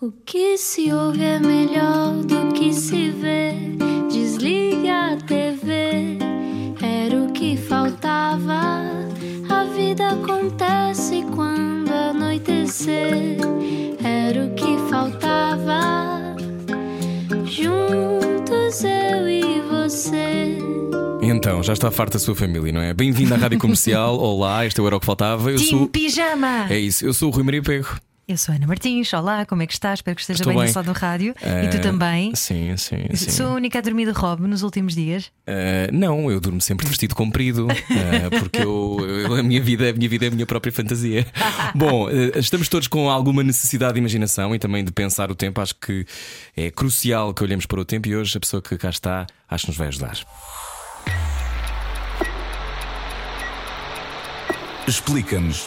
O que se ouve é melhor do que se vê. Desliga a TV, era o que faltava. A vida acontece quando anoitecer, era o que faltava. Juntos eu e você. Então, já está farta a sua família, não é? Bem-vindo à Rádio Comercial. Olá, este é o Era o que Faltava. Eu Tim sou. Pijama! É isso, eu sou o Rui Maria Pego. Eu sou a Ana Martins, olá, como é que estás? Espero que esteja Estou bem, bem. no só do rádio. E tu Eh, também? Sim, sim, sim. Sou a única a dormir de robe nos últimos dias. Eh, não, eu durmo sempre de vestido comprido, eh, porque eu, eu- a, minha vida, a minha vida é a minha própria fantasia. Bom, estamos todos com alguma necessidade de imaginação e também de pensar o tempo. Acho que é crucial que olhemos para o tempo e hoje a pessoa que cá está acho que nos vai ajudar. Explica-nos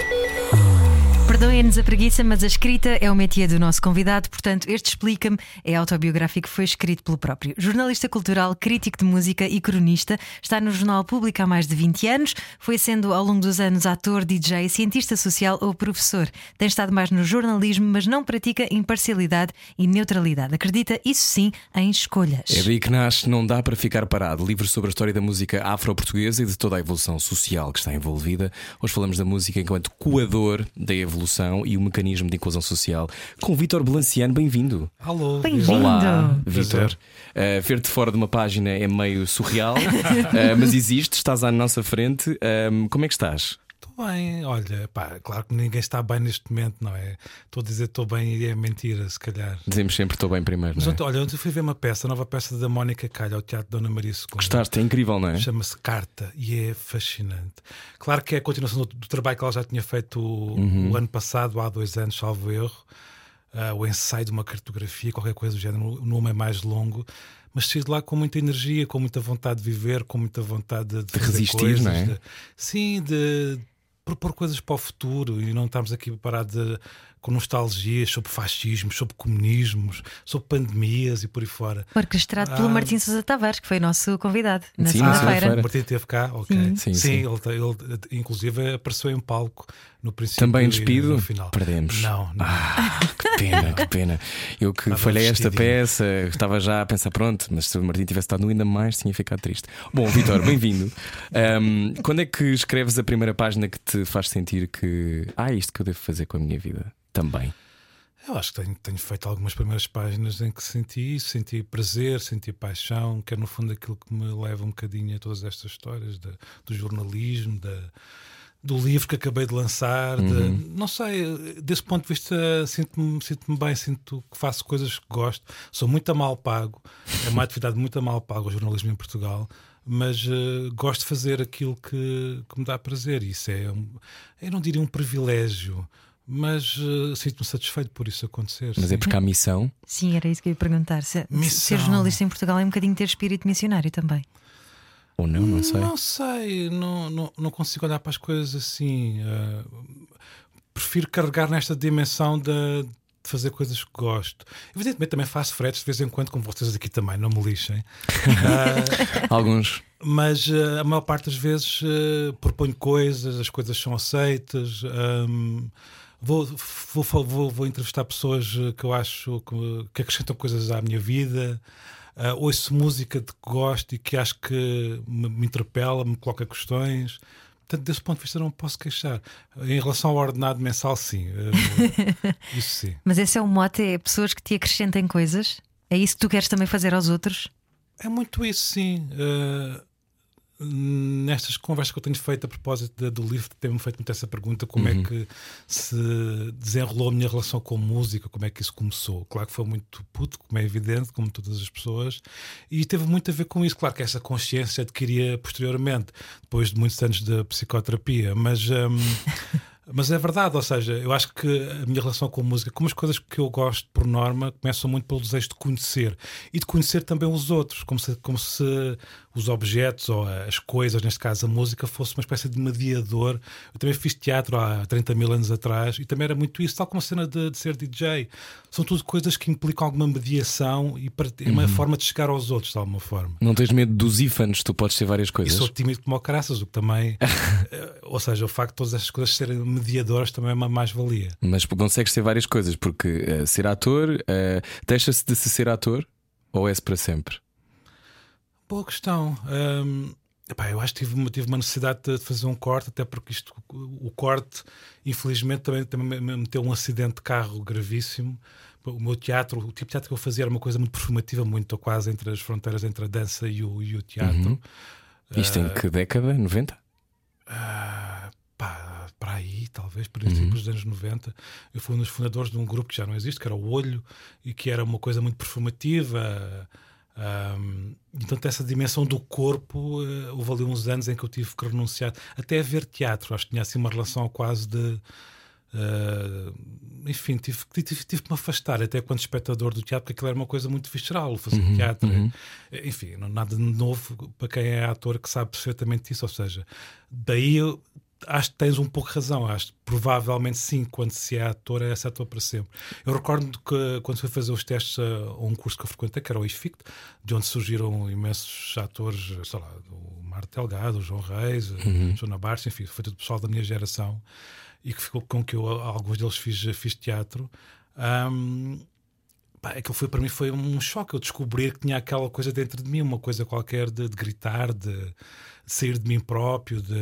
Perdoem-nos a preguiça, mas a escrita é o métier do nosso convidado, portanto, este explica-me é autobiográfico, foi escrito pelo próprio. Jornalista cultural, crítico de música e cronista, está no Jornal Público há mais de 20 anos, foi sendo ao longo dos anos ator, DJ, cientista social ou professor. Tem estado mais no jornalismo, mas não pratica imparcialidade e neutralidade. Acredita, isso sim, em escolhas. É daí que nasce Não Dá para Ficar Parado, livro sobre a história da música afro-portuguesa e de toda a evolução social que está envolvida. Hoje falamos da música enquanto coador da evolução e o mecanismo de inclusão social. Com Vítor Belanciano, bem-vindo. Alô, Bem-vindo. Olá. Vítor. Uh, Ver-te fora de uma página é meio surreal, uh, mas existe, estás à nossa frente. Um, como é que estás? Estou bem, olha, pá, claro que ninguém está bem neste momento, não é? Estou a dizer estou bem e é mentira, se calhar. Dizemos sempre estou bem primeiro. Mas Não é? ontem, olha, ontem fui ver uma peça, a nova peça da Mónica Calha ao Teatro Dona Maria II. Gostaste? É incrível, não é? Chama-se Carta e é fascinante. Claro que é a continuação do, do trabalho que ela já tinha feito o, Uhum. o ano passado, há dois anos, salvo erro. Ah, o ensaio de uma cartografia, qualquer coisa do género. O nome é mais longo, mas saí de lá com muita energia, com muita vontade de viver, com muita vontade de, de resistir, coisas, não é? de- sim, de propor coisas para o futuro e não estamos aqui parados a- com nostalgias sobre fascismos, sobre comunismos, sobre pandemias e por aí fora. Orquestrado pelo Ah. Martim Sousa Tavares, que foi nosso convidado na segunda-feira. O Martim esteve cá, ok. Sim. Sim, Sim, sim. Ele, ele, inclusive apareceu em palco no princípio Também e despido? no final. Perdemos. Não, não. Ah, que pena, que pena. Eu que Estava falhei esta peça, estava já a pensar, pronto, mas se o Martim tivesse estado ainda mais, tinha ficado triste. Bom, Vitor, bem-vindo. Ahm, quando é que escreves a primeira página que te faz sentir que ah, é isto que eu devo fazer com a minha vida? Também. Eu acho que tenho, tenho feito algumas primeiras páginas em que senti isso, senti prazer, senti paixão, que é no fundo aquilo que me leva um bocadinho a todas estas histórias da- do jornalismo, da, do livro que acabei de lançar. de- Uhum. não sei, desse ponto de vista sinto-me sinto bem, sinto que faço coisas que gosto. Sou muito a mal pago, é uma atividade muito a mal pago o jornalismo em Portugal. Mas eh, gosto de fazer aquilo que, que me dá prazer. Isso é, um, eu não diria um privilégio, mas eh, sinto-me satisfeito por isso acontecer. Mas sim. é porque há missão. Sim, era isso que eu ia perguntar. Se, Missão. ser jornalista em Portugal é um bocadinho ter espírito missionário também. Ou não, não sei. Não sei, não, não, não consigo olhar para as coisas assim. eh, prefiro carregar nesta dimensão de, de fazer coisas que gosto. Evidentemente também faço fretes de vez em quando, como vocês aqui também, não me lixem. Ah, Alguns. mas eh, a maior parte das vezes eh, proponho coisas, as coisas são aceitas. hum, vou, vou, vou, vou- entrevistar pessoas eh, que eu acho que, que acrescentam coisas à minha vida. Ah, ouço música de que gosto e que acho que me, me interpela, me coloca questões. Portanto, desse ponto de vista, não posso queixar. Em relação ao ordenado mensal, sim. eh, isso sim. Mas esse é o mote: é pessoas que te acrescentem coisas. É isso que tu queres também fazer aos outros? É muito isso, sim. Uh, nestas conversas que eu tenho feito a propósito do livro, tenho-me feito muito essa pergunta: como é que se desenrolou a minha relação com música, como é que isso começou? Claro que foi muito puto, como é evidente, como todas as pessoas, e teve muito a ver com isso. Claro que essa consciência adquiria posteriormente, depois de muitos anos de psicoterapia, mas. um, Mas é verdade, ou seja, eu acho que a minha relação com a música, como as coisas que eu gosto por norma, começam muito pelo desejo de conhecer e de conhecer também os outros, como se, como se os objetos ou as coisas, neste caso a música, fosse uma espécie de mediador. Eu também fiz teatro há 30 mil anos atrás e também era muito isso, tal como a cena de, de ser DJ. São tudo coisas que implicam alguma mediação e é uma uhum. forma de chegar aos outros, de alguma forma. Não tens medo dos ífanos, tu podes ser várias coisas. E sou tímido como o caraças, o que também. Eh, ou seja, o facto de todas essas coisas serem mediadoras também é uma mais-valia. Mas consegues ser várias coisas, porque uh, ser ator, uh, deixa-se de se ser ator ou é-se para sempre? Boa questão. Um, epá, eu acho que tive, tive uma necessidade de fazer um corte, até porque isto, o corte, infelizmente, também, também me meteu um acidente de carro gravíssimo. O meu teatro, o tipo de teatro que eu fazia era uma coisa muito performativa, muito quase entre as fronteiras entre a dança e o, e o teatro. Uhum. Isto uh, em que década? 90? Uh, pá, para aí, talvez, princípios uhum. dos anos 90. Eu fui um dos fundadores de um grupo que já não existe, que era o Olho, e que era uma coisa muito performativa. Um, então, essa dimensão do corpo, uh, houve ali uns anos em que eu tive que renunciar até a ver teatro. Acho que tinha assim uma relação quase de. Uh, enfim, tive, tive, tive, que me afastar até quando espectador do teatro, porque aquilo era uma coisa muito visceral, fazer uhum, teatro. Uhum. Enfim, não nada de novo para quem é ator que sabe perfeitamente isso. Ou seja, daí eu acho que tens um pouco razão. Acho que provavelmente sim, quando se é ator, é ator para sempre. Eu recordo que quando fui fazer os testes a, a um curso que eu frequentei, que era o IFICT, de onde surgiram imensos atores, sei lá, o Marta Delgado, o João Reis, uhum. Joana Barça, enfim, foi todo o pessoal da minha geração e que ficou com que eu, alguns deles fiz, fiz teatro. Um, pá, aquilo foi para mim foi um choque. Eu descobrir que tinha aquela coisa dentro de mim, uma coisa qualquer de, de gritar, de sair de mim próprio, de...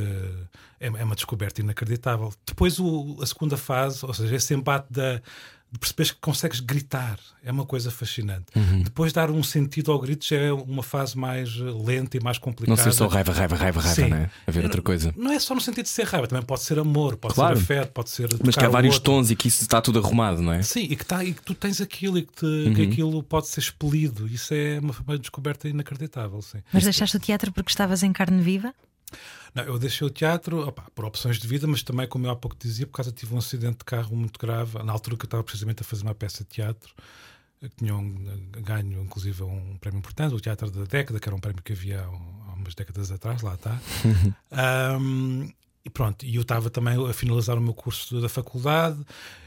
É, é uma descoberta inacreditável. Depois o, a segunda fase, ou seja, esse embate da, de perceberes que consegues gritar, é uma coisa fascinante. Uhum. Depois dar um sentido ao grito já é uma fase mais lenta e mais complicada. Não sei só raiva, raiva, raiva, raiva, Sim. né? A ver outra coisa. Não é só no sentido de ser raiva, também pode ser amor, pode claro. ser afeto, pode ser. Mas que há vários outro. tons e que isso está tudo arrumado, não é? Sim, e que, tá, e que tu tens aquilo e que, te, uhum. que aquilo pode ser expelido. Isso é uma, uma descoberta inacreditável. Sim. Mas deixaste o teatro porque estavas em carne viva? Não, eu deixei o teatro opa, por opções de vida, mas também, como eu há pouco dizia, por causa tive um acidente de carro muito grave, na altura que eu estava precisamente a fazer uma peça de teatro, que tinham ganho, inclusive, um prémio importante, o Teatro da Década, que era um prémio que havia há umas décadas atrás, lá está. um, e pronto, e eu estava também a finalizar o meu curso da faculdade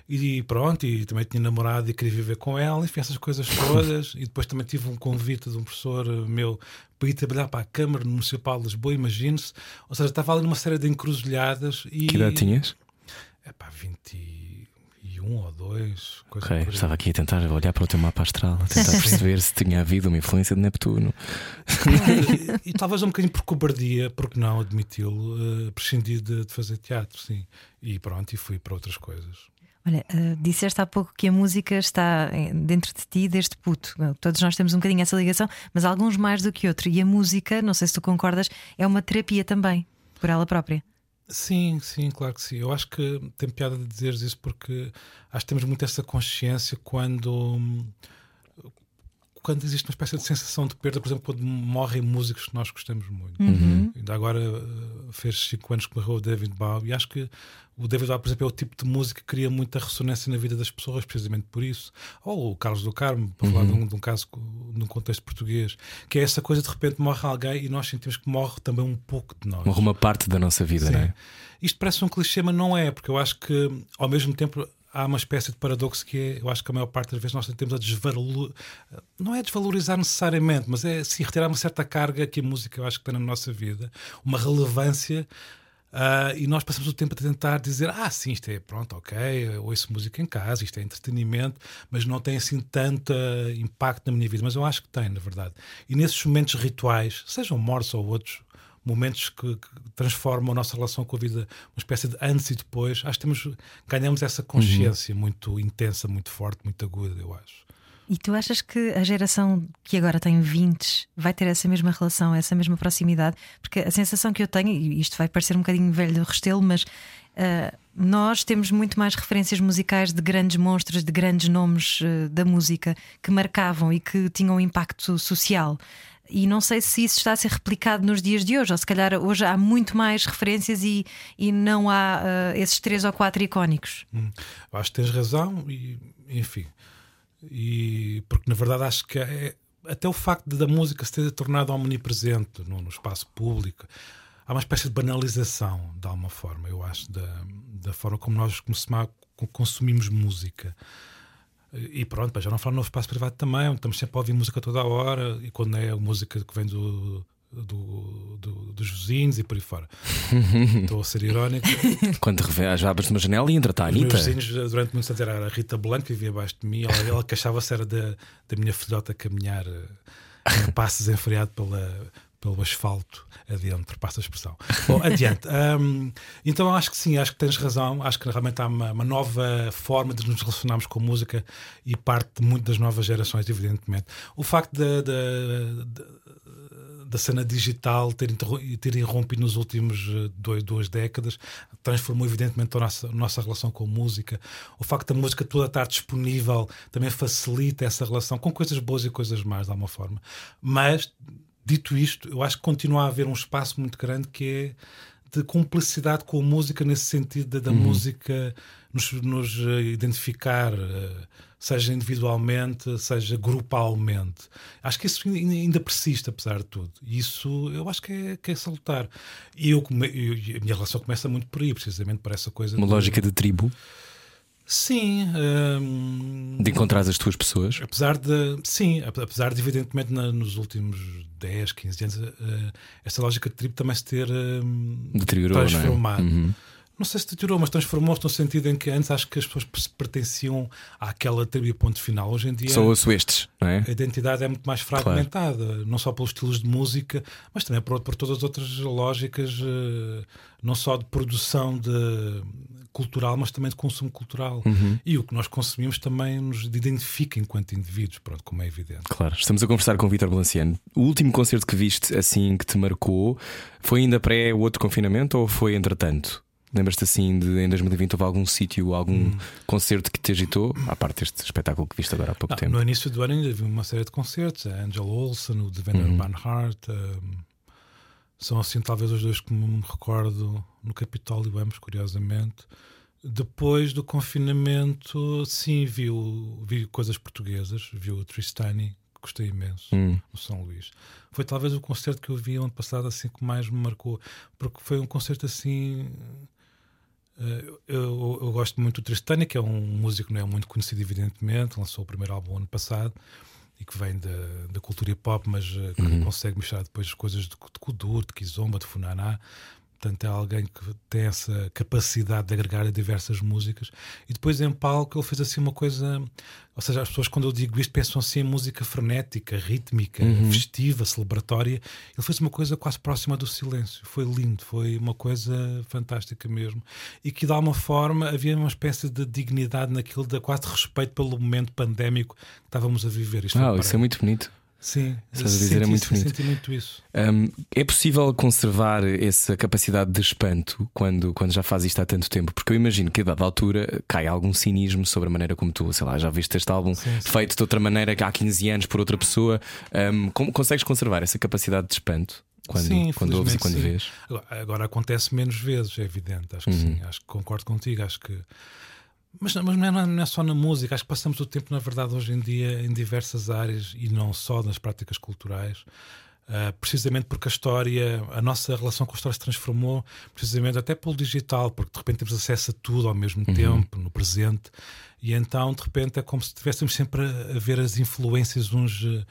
e pronto, e também tinha namorado e queria viver com ela, enfim, essas coisas todas. e depois também tive um convite de um professor meu para ir trabalhar para a Câmara Municipal de Lisboa, imagine-se. Ou seja, estava ali numa série de encruzilhadas. E... Que idade tinhas? É pá, 21 ou 2. Ok, estava aqui a tentar olhar para o teu mapa astral, a tentar perceber se tinha havido uma influência de Neptuno. e, e, talvez um bocadinho por cobardia, porque não admiti-lo, uh, prescindi de, de fazer teatro, sim. E pronto, e fui para outras coisas. Olha, uh, disseste há pouco que a música está dentro de ti desde puto. Todos nós temos um bocadinho essa ligação, mas alguns mais do que outro. E a música, não sei se tu concordas, é uma terapia também, por ela própria. Sim, sim, claro que sim. Eu acho que tem piada de dizeres isso porque acho que temos muito essa consciência quando quando existe uma espécie de sensação de perda, por exemplo, quando morrem músicos que nós gostamos muito. Uhum. Ainda agora uh, fez 5 anos que morreu o David Bowie, e acho que o David Bowie, por exemplo, é o tipo de música que cria muita ressonância na vida das pessoas, precisamente por isso. Ou o Carlos do Carmo, para uhum. falar de um, de um, caso num contexto português, que é essa coisa de repente morre alguém e nós sentimos que morre também um pouco de nós. Morre uma parte da nossa vida, Sim. não é? Isto parece um clichê, mas não é, porque eu acho que ao mesmo tempo há uma espécie de paradoxo que é, eu acho que a maior parte das vezes nós tentamos a desvalorizar, não é desvalorizar necessariamente, mas é se retirar uma certa carga que a música eu acho que tem na nossa vida, uma relevância. Uh, e nós passamos o tempo a tentar dizer: Ah, sim, isto é pronto, ok, ouço música em casa, isto é entretenimento, mas não tem assim tanto impacto na minha vida. Mas eu acho que tem, na verdade. E nesses momentos rituais, sejam mortos ou outros, momentos que, que, transformam a nossa relação com a vida, uma espécie de antes e depois. Acho que temos, ganhamos essa consciência uhum. muito intensa, muito forte, muito aguda, eu acho. E tu achas que a geração que agora tem 20 vai ter essa mesma relação, essa mesma proximidade? Porque a sensação que eu tenho, e isto vai parecer um bocadinho velho do restelo, mas uh, nós temos muito mais referências musicais de grandes monstros, de grandes nomes uh, da música que marcavam e que tinham um impacto social e não sei se isso está a ser replicado nos dias de hoje, ou se calhar hoje há muito mais referências e, e não há uh, esses três ou quatro icónicos. Hum, acho que tens razão, e enfim, e porque na verdade acho que é, até o facto de, da música se ter tornado omnipresente no, no espaço público, há uma espécie de banalização, de alguma forma, eu acho, da, da forma como nós consumimos música. E pronto, já não falo no espaço privado também, estamos sempre a ouvir música toda a hora, e quando é a música que vem do, do, do, dos vizinhos e por aí fora. Estou a ser irónico. Quando às abres uma janela e entra a Anitta. Os meus vizinhos, durante muitos anos, era a Rita Blanco, que vivia abaixo de mim. Ela, ela queixava-se era da, da minha filhota caminhar em passos enfreado pela, pelo asfalto adentro, passa a expressão. Bom, adiante. Um, então acho que sim, acho que tens razão. Acho que realmente há uma, uma, nova forma de nos relacionarmos com a música e parte muito das novas gerações, evidentemente. O facto da cena digital ter, ter irrompido nos últimos eh, dois, duas décadas transformou evidentemente a nossa, a nossa relação com a música. O facto da música toda estar disponível também facilita essa relação com coisas boas e coisas más, de alguma forma. Mas, dito isto, eu acho que continua a haver um espaço muito grande que é de cumplicidade com a música, nesse sentido da, uhum. música nos, nos eh, identificar. Uh, seja individualmente, seja grupalmente. Acho que isso ainda persiste, apesar de tudo. E isso eu acho que é, que é salutar. E eu, eu, a minha relação começa muito por aí, precisamente por essa coisa. Uma de... lógica de tribo? Sim. Um... De encontrar as tuas pessoas? Apesar de. Sim, apesar de, evidentemente, na, nos últimos 10, 15 anos, uh, essa lógica de tribo também se ter uh, transformado. Não é? uhum não sei se deteriorou, mas transformou-se no sentido em que antes acho que as pessoas pertenciam àquela tribo e ponto final. Hoje em dia. São estes, não é? A identidade é muito mais fragmentada, claro. não só pelos estilos de música, mas também por, por todas as outras lógicas, eh, não só de produção de cultural, mas também de consumo cultural. Uhum. E o que nós consumimos também nos identifica enquanto indivíduos, pronto, como é evidente. Claro, estamos a conversar com o Vitor Balanciano. O último concerto que viste assim que te marcou foi ainda pré o outro confinamento ou foi entretanto? Lembras-te assim de em 2020 houve algum sítio, algum hum. concerto que te agitou? À parte deste espetáculo que viste agora há pouco Não, tempo. No início do ano ainda vi uma série de concertos, a Angel Olsen, o Devender uhum. Banhart. Um, são assim talvez os dois que me recordo no Capitólio Ambos, curiosamente. Depois do confinamento, sim, vi, vi coisas portuguesas, vi o Tristani, gostei imenso, hum. no São Luís. Foi talvez o concerto que eu vi ano passado assim que mais me marcou, porque foi um concerto assim eh, eu, eu, gosto muito do Tristânia, que é um músico não é muito conhecido, evidentemente, lançou o primeiro álbum ano passado e que vem da, da cultura hip hop, mas que uhum. consegue misturar depois coisas de, de Kudur, de Kizomba, de Funaná. Portanto, é alguém que tem essa capacidade de agregar diversas músicas. E depois em palco ele fez assim uma coisa. Ou seja, as pessoas, quando eu digo isto, pensam assim em música frenética, rítmica, uhum. festiva, celebratória. Ele fez uma coisa quase próxima do silêncio. Foi lindo, foi uma coisa fantástica mesmo. E que de alguma forma havia uma espécie de dignidade naquilo, de quase respeito pelo momento pandémico que estávamos a viver. Isto ah, isso é muito bonito. Sim, estás a dizer, é muito bonito. Senti muito isso. Um, é possível conservar essa capacidade de espanto quando, quando já faz isto há tanto tempo? Porque eu imagino que a dada altura cai algum cinismo sobre a maneira como tu, sei lá, já viste este álbum sim, sim. feito de outra maneira há 15 anos por outra pessoa. Um, como consegues conservar essa capacidade de espanto? Quando, sim, quando ouves e quando sim. vês? Agora, agora, acontece menos vezes, é evidente. Acho que uhum. sim, acho que concordo contigo. Acho que mas, mas não, é, não, é, só na música, acho que passamos o tempo, na verdade, hoje em dia, em diversas áreas e não só nas práticas culturais. Uh, precisamente porque a história, a nossa relação com a história se transformou, precisamente até pelo digital, porque de repente temos acesso a tudo ao mesmo uhum. tempo, no presente, e então de repente é como se estivéssemos sempre a, ver as influências uns eh,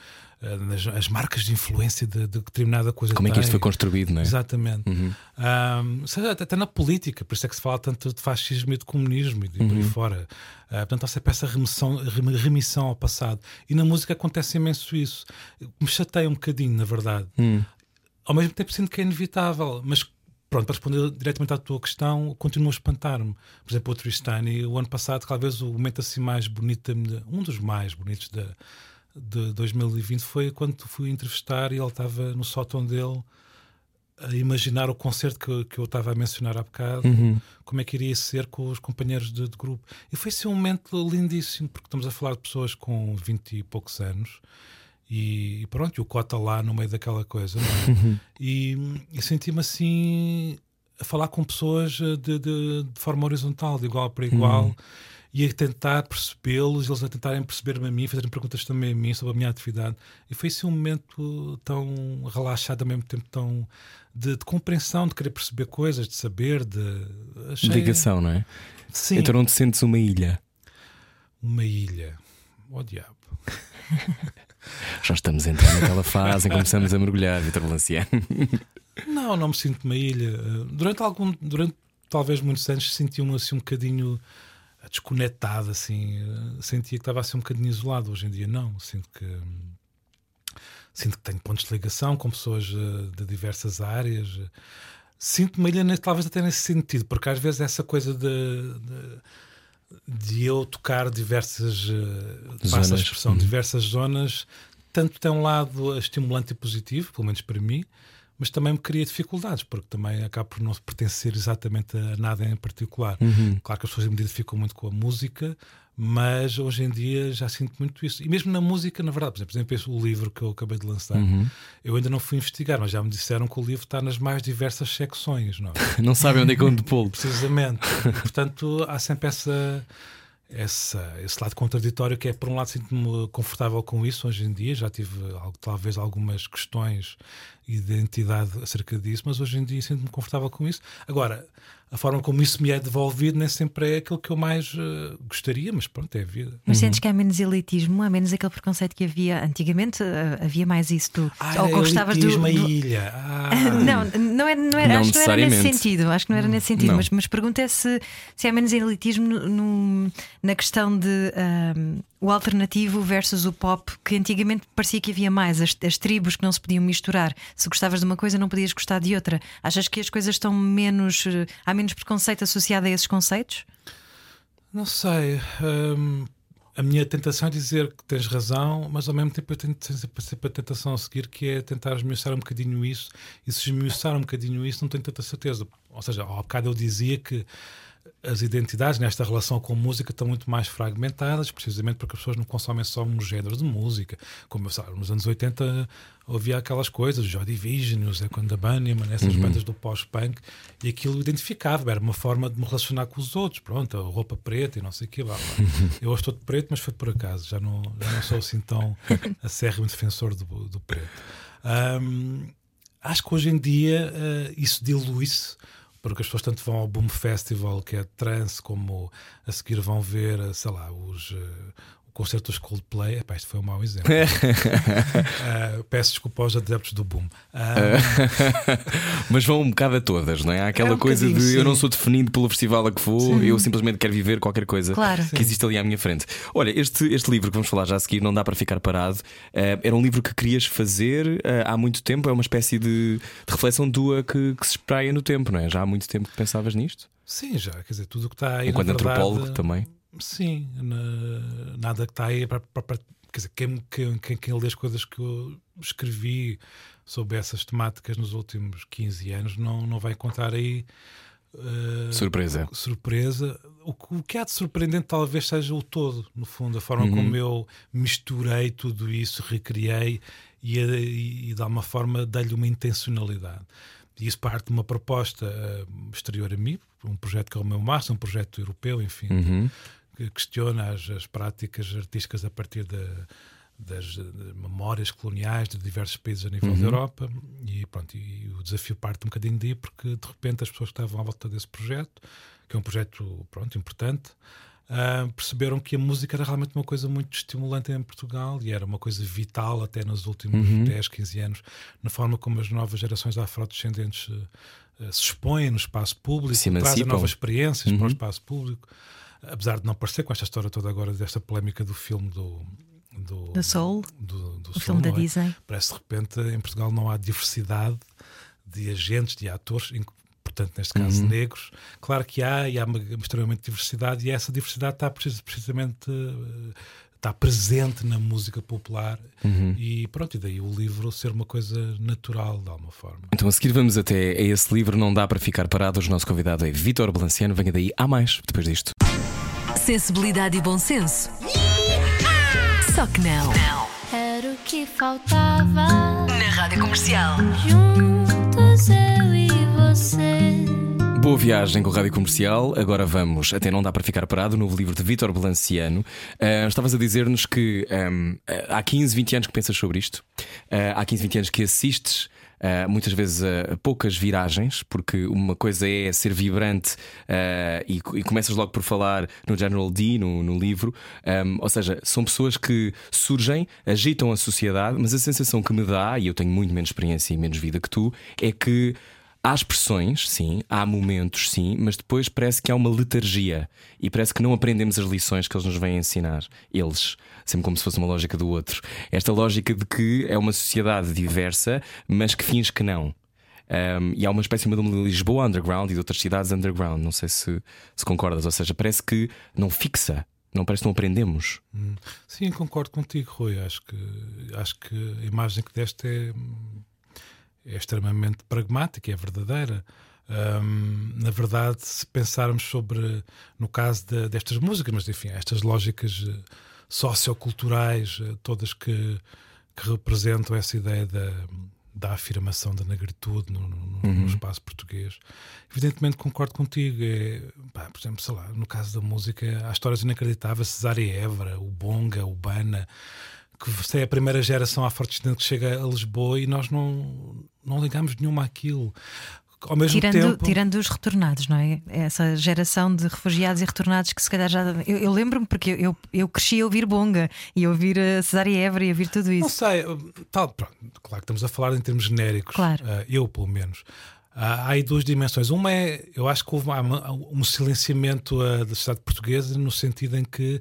as, as, marcas de influência de, de determinada coisa. Como é que isto foi construído, não é? Exatamente. Uhum. Um, seja, até, até, na política, por isso é que se fala tanto de fascismo e de comunismo e de, uhum. por aí uhum. fora. Uh, portanto, há sempre essa remissão, remissão ao passado. E na música acontece imenso isso. Me chateia um bocadinho, na verdade. Uhum. Ao mesmo tempo sinto que é inevitável, mas pronto, para responder diretamente à tua questão, continua a espantar-me. Por exemplo, o Tristani, o ano passado, talvez o momento assim mais bonito, um dos mais bonitos da de 2020 foi quando fui entrevistar e ele estava no sótão dele a imaginar o concerto que, que eu estava a mencionar há bocado, uhum. como é que iria ser com os companheiros de, de, grupo. E foi assim um momento lindíssimo, porque estamos a falar de pessoas com 20 e poucos anos. E, pronto, e o Cota lá no meio daquela coisa. É? Uhum. E, e senti-me assim a falar com pessoas eh, de, de, de forma horizontal, de igual para igual. Uhum. E a tentar percebê-los, eles a tentarem perceber-me a mim, fazerem perguntas também a mim sobre a minha atividade. E foi assim um momento tão relaxado, ao mesmo tempo tão de, de compreensão, de querer perceber coisas, de saber, de. Achei... Ligação, não é? Sim. Então não te sentes uma ilha. Uma ilha. Oh diabo. Já estamos entrando naquela fase em que começamos a mergulhar, Vitor Valenciano. Não, não me sinto uma ilha. Durante algum, durante talvez muitos anos senti-me assim um bocadinho desconectado, assim. Sentia que estava assim um bocadinho isolado. Hoje em dia não. Sinto que sinto que tenho pontos de ligação com pessoas uh, de diversas áreas. Sinto-me ilha talvez até nesse sentido, porque às vezes essa coisa de, de, de eu tocar diversas passa a Zonas. expressão, Uhum. diversas zonas, tanto tem um lado estimulante e positivo, pelo menos para mim, mas também me cria dificuldades, porque também acabo por não pertencer exatamente a nada em particular. Uhum. Claro que as pessoas me identificam muito com a música, mas hoje em dia já sinto muito isso. E mesmo na música, na verdade, por exemplo, por exemplo, o livro que eu acabei de lançar, Uhum. eu ainda não fui investigar, mas já me disseram que o livro está nas mais diversas secções, não é? Não sabem onde é que onde pô-lo. Precisamente. E, portanto, há sempre essa, essa, esse lado contraditório que é, por um lado, sinto-me confortável com isso hoje em dia. Já tive talvez algumas questões de identidade acerca disso, mas hoje em dia sinto-me confortável com isso. Agora, a forma como isso me é devolvido nem sempre é aquilo que eu mais eh, gostaria, mas pronto, é a vida. Mas sentes que há menos elitismo, há menos aquele preconceito que havia antigamente? ah, havia mais isso. Tu Ah, ou gostavas do, do- ilha. Ah. Não, não, é, não, era, Não acho que não era nesse sentido. Acho que não era nesse sentido. Não. Mas, mas pergunta é se, se há menos elitismo no- no- na questão de ahm, o alternativo versus o pop, que antigamente parecia que havia mais, as, as tribos que não se podiam misturar. Se gostavas de uma coisa, não podias gostar de outra. Achas que as coisas estão menos. eh, há menos preconceito associado a esses conceitos? Não sei. hum, a minha tentação é dizer que tens razão, mas ao mesmo tempo eu tenho sempre a tentação a seguir que é tentar esmiuçar um bocadinho isso. E se esmiuçar um bocadinho isso, não tenho tanta certeza. Ou seja, ao bocado eu dizia que as identidades nesta relação com a música estão muito mais fragmentadas, precisamente porque as pessoas não consomem só um género de música. Como eu sabe, nos anos 80 havia aquelas coisas, Joy Division, o Zé Conda Bunnyman, essas bandas do pós-punk, e aquilo identificava, era uma forma de me relacionar com os outros. Pronto, a roupa preta e não sei o que. Blá, blá. Eu hoje estou de preto, mas foi por acaso, já não, já não sou assim tão acérrimo defensor do, do preto. Ahm, acho que hoje em dia eh, isso dilui-se porque as pessoas tanto vão ao Boom Festival, que é trance, como a seguir vão ver, eh, sei lá, os, eh, o concerto dos Coldplay. Epá, isto foi um mau exemplo. Ah, peço desculpa aos adeptos do Boom. Ah, Mas vão um bocado a todas, não é? Há aquela É um coisa de bocadinho, eu não sim. sou definido pelo festival a que vou, eu simplesmente quero viver qualquer coisa Claro. que existe ali à minha frente. Olha, este, este livro que vamos falar já a seguir, Não Dá para Ficar Parado, eh, era um livro que querias fazer eh, há muito tempo, é uma espécie de, de reflexão tua que, que se espraia no tempo, não é? Já há muito tempo que pensavas nisto? sim, já, quer dizer, tudo o que está aí. Enquanto verdade, antropólogo também. Sim, na- nada que está aí para. para- quer dizer, quem, quem, quem, quem lê as coisas que eu escrevi sobre essas temáticas nos últimos 15 anos não, não vai encontrar aí. eh, Surpresa. surpresa. O, que- o que há de surpreendente talvez seja o todo, no fundo, a forma Uhum. como eu misturei tudo isso, recriei e, e, e de alguma forma dei-lhe uma intencionalidade. E isso parte de uma proposta eh, exterior a mim, um projeto que é o meu máximo, um projeto europeu, enfim, Uhum. Que questiona as, as práticas artísticas a partir da- das memórias coloniais de diversos países a nível da Europa. E pronto e o desafio parte um bocadinho daí porque de repente as pessoas que estavam à volta desse projeto que é um projeto pronto importante ah, perceberam que a música era realmente uma coisa muito estimulante em Portugal e era uma coisa vital até nos últimos 10, 15 anos na forma como as novas gerações afrodescendentes eh, se expõem no espaço público, trazem novas experiências para o Uhum. espaço público apesar de não parecer com esta história toda agora desta polémica do filme do do, Do Soul, do, do o Soul, filme da é? Disney. Parece de repente em Portugal não há diversidade de agentes, de atores, portanto, neste caso, negros. Claro que há, e há uma, extremamente diversidade, e essa diversidade está precis- precisamente eh, está presente na música popular e pronto, e daí o livro ser uma coisa natural de alguma forma. Então a seguir vamos até a esse livro, Não Dá para Ficar Parado. O nosso convidado é Vítor Balanciano. Venha daí, há mais depois disto. Sensibilidade e bom senso. Só que não. Era o que faltava. Na rádio comercial. Juntos eu e você. Boa viagem com a Rádio Comercial. Agora vamos, até não dá para ficar parado, no livro de Vítor Belanciano. Uh, estavas a dizer-nos que um, há 15, 20 anos que pensas sobre isto, uh, há 15, 20 anos que assistes Uh, muitas vezes a uh, poucas viragens, porque uma coisa é ser vibrante uh, e, e, começas logo por falar no General D, no, no livro. Um, ou seja, são pessoas que surgem, agitam a sociedade, mas a sensação que me dá, e eu tenho muito menos experiência e menos vida que tu, é que Há expressões, sim, há momentos, sim, mas depois parece que há uma letargia e parece que não aprendemos as lições que eles nos vêm ensinar. Eles, sempre como se fosse uma lógica do outro. Esta lógica de que é uma sociedade diversa, mas que finge que não. Um, e há uma espécie de Lisboa underground e de outras cidades underground. Não sei se, se concordas. Ou seja, parece que não fixa. Não parece que não aprendemos. Hum. Sim, concordo contigo, Rui. Acho que, acho que a imagem que deste é é extremamente pragmática, é verdadeira. Um, na verdade, se pensarmos sobre, no caso de, destas músicas, mas enfim, estas lógicas eh, socioculturais, eh, todas que, que representam essa ideia da, da afirmação da negritude no, no, uhum. no, espaço português. Evidentemente concordo contigo. É, pá, por exemplo, sei lá, no caso da música, há histórias inacreditáveis, Cesária Évora, o Bonga, o Bana, que é a primeira geração afrodescendente que chega a Lisboa e nós não, não ligamos nenhuma àquilo. Ao mesmo tirando, tempo... tirando os retornados, não é? Essa geração de refugiados e retornados que se calhar já. Eu, eu lembro-me porque eu, eu cresci a ouvir Bonga e a ouvir a Cesária Évora e a ouvir tudo isso. Não sei, tal, pronto, claro que estamos a falar em termos genéricos, claro. Uh, eu pelo menos. Uh, há aí duas dimensões. Uma é, eu acho que houve uma, um silenciamento uh, da sociedade portuguesa no sentido em que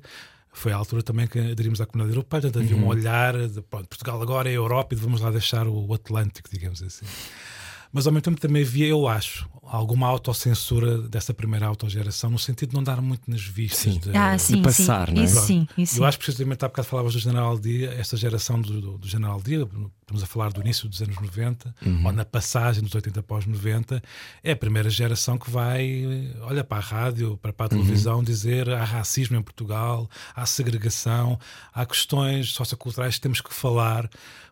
foi a altura também que aderimos à comunidade europeia, portanto havia uhum. um olhar de pronto, Portugal agora é a Europa e vamos lá deixar o Atlântico, digamos assim. Mas ao mesmo tempo também havia, eu acho, alguma autocensura dessa primeira autogeração, no sentido de não dar muito nas vistas. Sim. De, ah, sim, de passar, sim. não é? Isso sim, isso eu acho que precisamente há bocado falavas do General Dia, esta geração do, do, do General Dia, estamos a falar do início dos anos 90, uhum. ou na passagem dos 80 após 90, é a primeira geração que vai, olha para a rádio, para, para a uhum. televisão, uhum. dizer há racismo em Portugal, há segregação, há questões socioculturais que temos que falar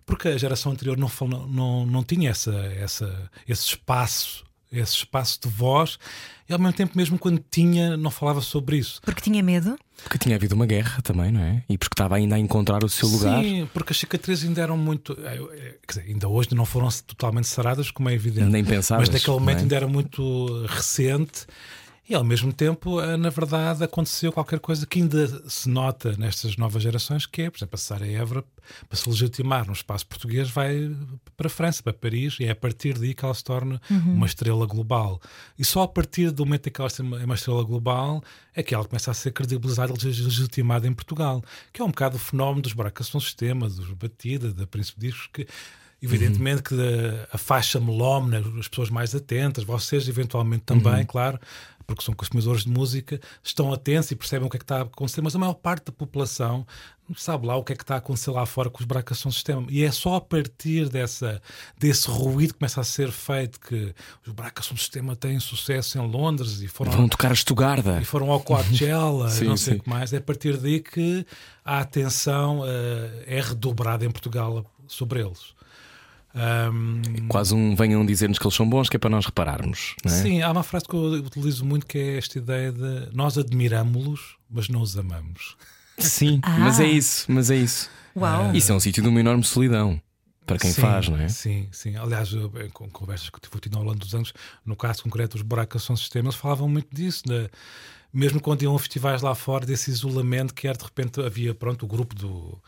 porque a geração anterior não, não, não tinha essa, essa, esse espaço, esse espaço de voz, e ao mesmo tempo, mesmo quando tinha, não falava sobre isso. Porque tinha medo? Porque tinha havido uma guerra também, não é? E porque estava ainda a encontrar o seu lugar. Sim, porque as cicatrizes ainda eram muito. Eh, eh, quer dizer, ainda hoje não foram totalmente saradas, como é evidente. Nem pensava. Mas naquele momento é? ainda era muito recente e ao mesmo tempo, eh, na verdade, aconteceu qualquer coisa que ainda se nota nestas novas gerações, que é, por exemplo, a Sara Évora, para se legitimar no espaço português, vai para a França, para Paris, e é a partir daí que ela se torna uhum. uma estrela global. E só a partir do momento em que ela é uma estrela global é que ela começa a ser credibilizada e legitimada em Portugal, que é um bocado o fenómeno dos Bracas São Sistema, dos Batida, da Príncipe Discos, que Evidentemente uhum. que a, a faixa melómena, as pessoas mais atentas, vocês eventualmente também, uhum. claro, porque são consumidores de música, estão atentos e percebem o que é que está a acontecer, mas a maior parte da população não sabe lá o que é que está a acontecer lá fora com os bracas são sistema. E é só a partir dessa, desse ruído que começa a ser feito que os bracas são sistema têm sucesso em Londres e foram. Vão tocar a Estugarda. E foram ao Coachella, sim, não sei o que mais. É a partir daí que a atenção uh, é redobrada em Portugal sobre eles. Um, Quase um venham dizer-nos que eles são bons, que é para nós repararmos. É? Sim, há uma frase que eu utilizo muito que é esta ideia de nós admiramos-los, mas não os amamos. Sim, ah. mas é isso, mas é isso. Uau. Isso é um sítio de uma enorme solidão para quem sim, faz, não é? Sim, sim. Aliás, eu, com conversas que tive ao longo dos anos, no caso concreto dos buracos são sistemas, falavam muito disso, de, mesmo quando iam a festivais lá fora, desse isolamento que era de repente havia pronto o grupo do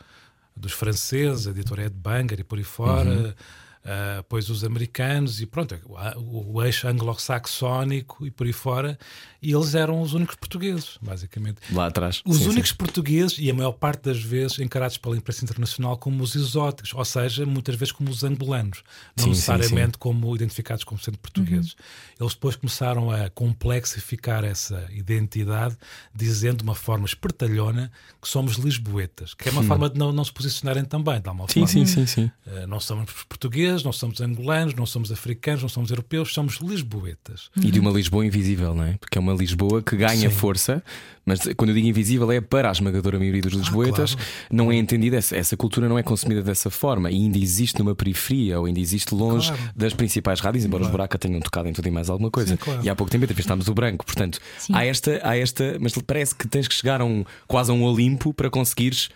dos franceses, a editora Ed Banger e por aí fora. Uh, pois os americanos e pronto, o, o eixo anglo-saxónico e por aí fora, e eles eram os únicos portugueses, basicamente. Lá atrás. Os sim, únicos sim. portugueses, e a maior parte das vezes encarados pela imprensa internacional como os exóticos, ou seja, muitas vezes como os angolanos, não sim, necessariamente como identificados como sendo portugueses. Uhum. Eles depois começaram a complexificar essa identidade, dizendo de uma forma espertalhona que somos lisboetas, que é uma hum. forma de não, não se posicionarem também, de uma sim, forma. Sim, sim, sim. Uh, não somos portugueses portugueses, não somos angolanos, não somos africanos, não somos europeus, somos lisboetas. E de uma Lisboa invisível, não é? Porque é uma Lisboa que ganha Sim. força, mas quando eu digo invisível é para a esmagadora maioria dos lisboetas, claro. não é entendida, essa, essa cultura não é consumida dessa forma e ainda existe numa periferia ou ainda existe longe Claro. das principais rádios, embora os Buraca tenham tocado em tudo e mais alguma coisa. Sim, claro. E há pouco tempo entrevistámos o Branco, portanto, Sim. há esta, há esta, mas parece que tens que chegar a um, quase a um Olimpo para conseguires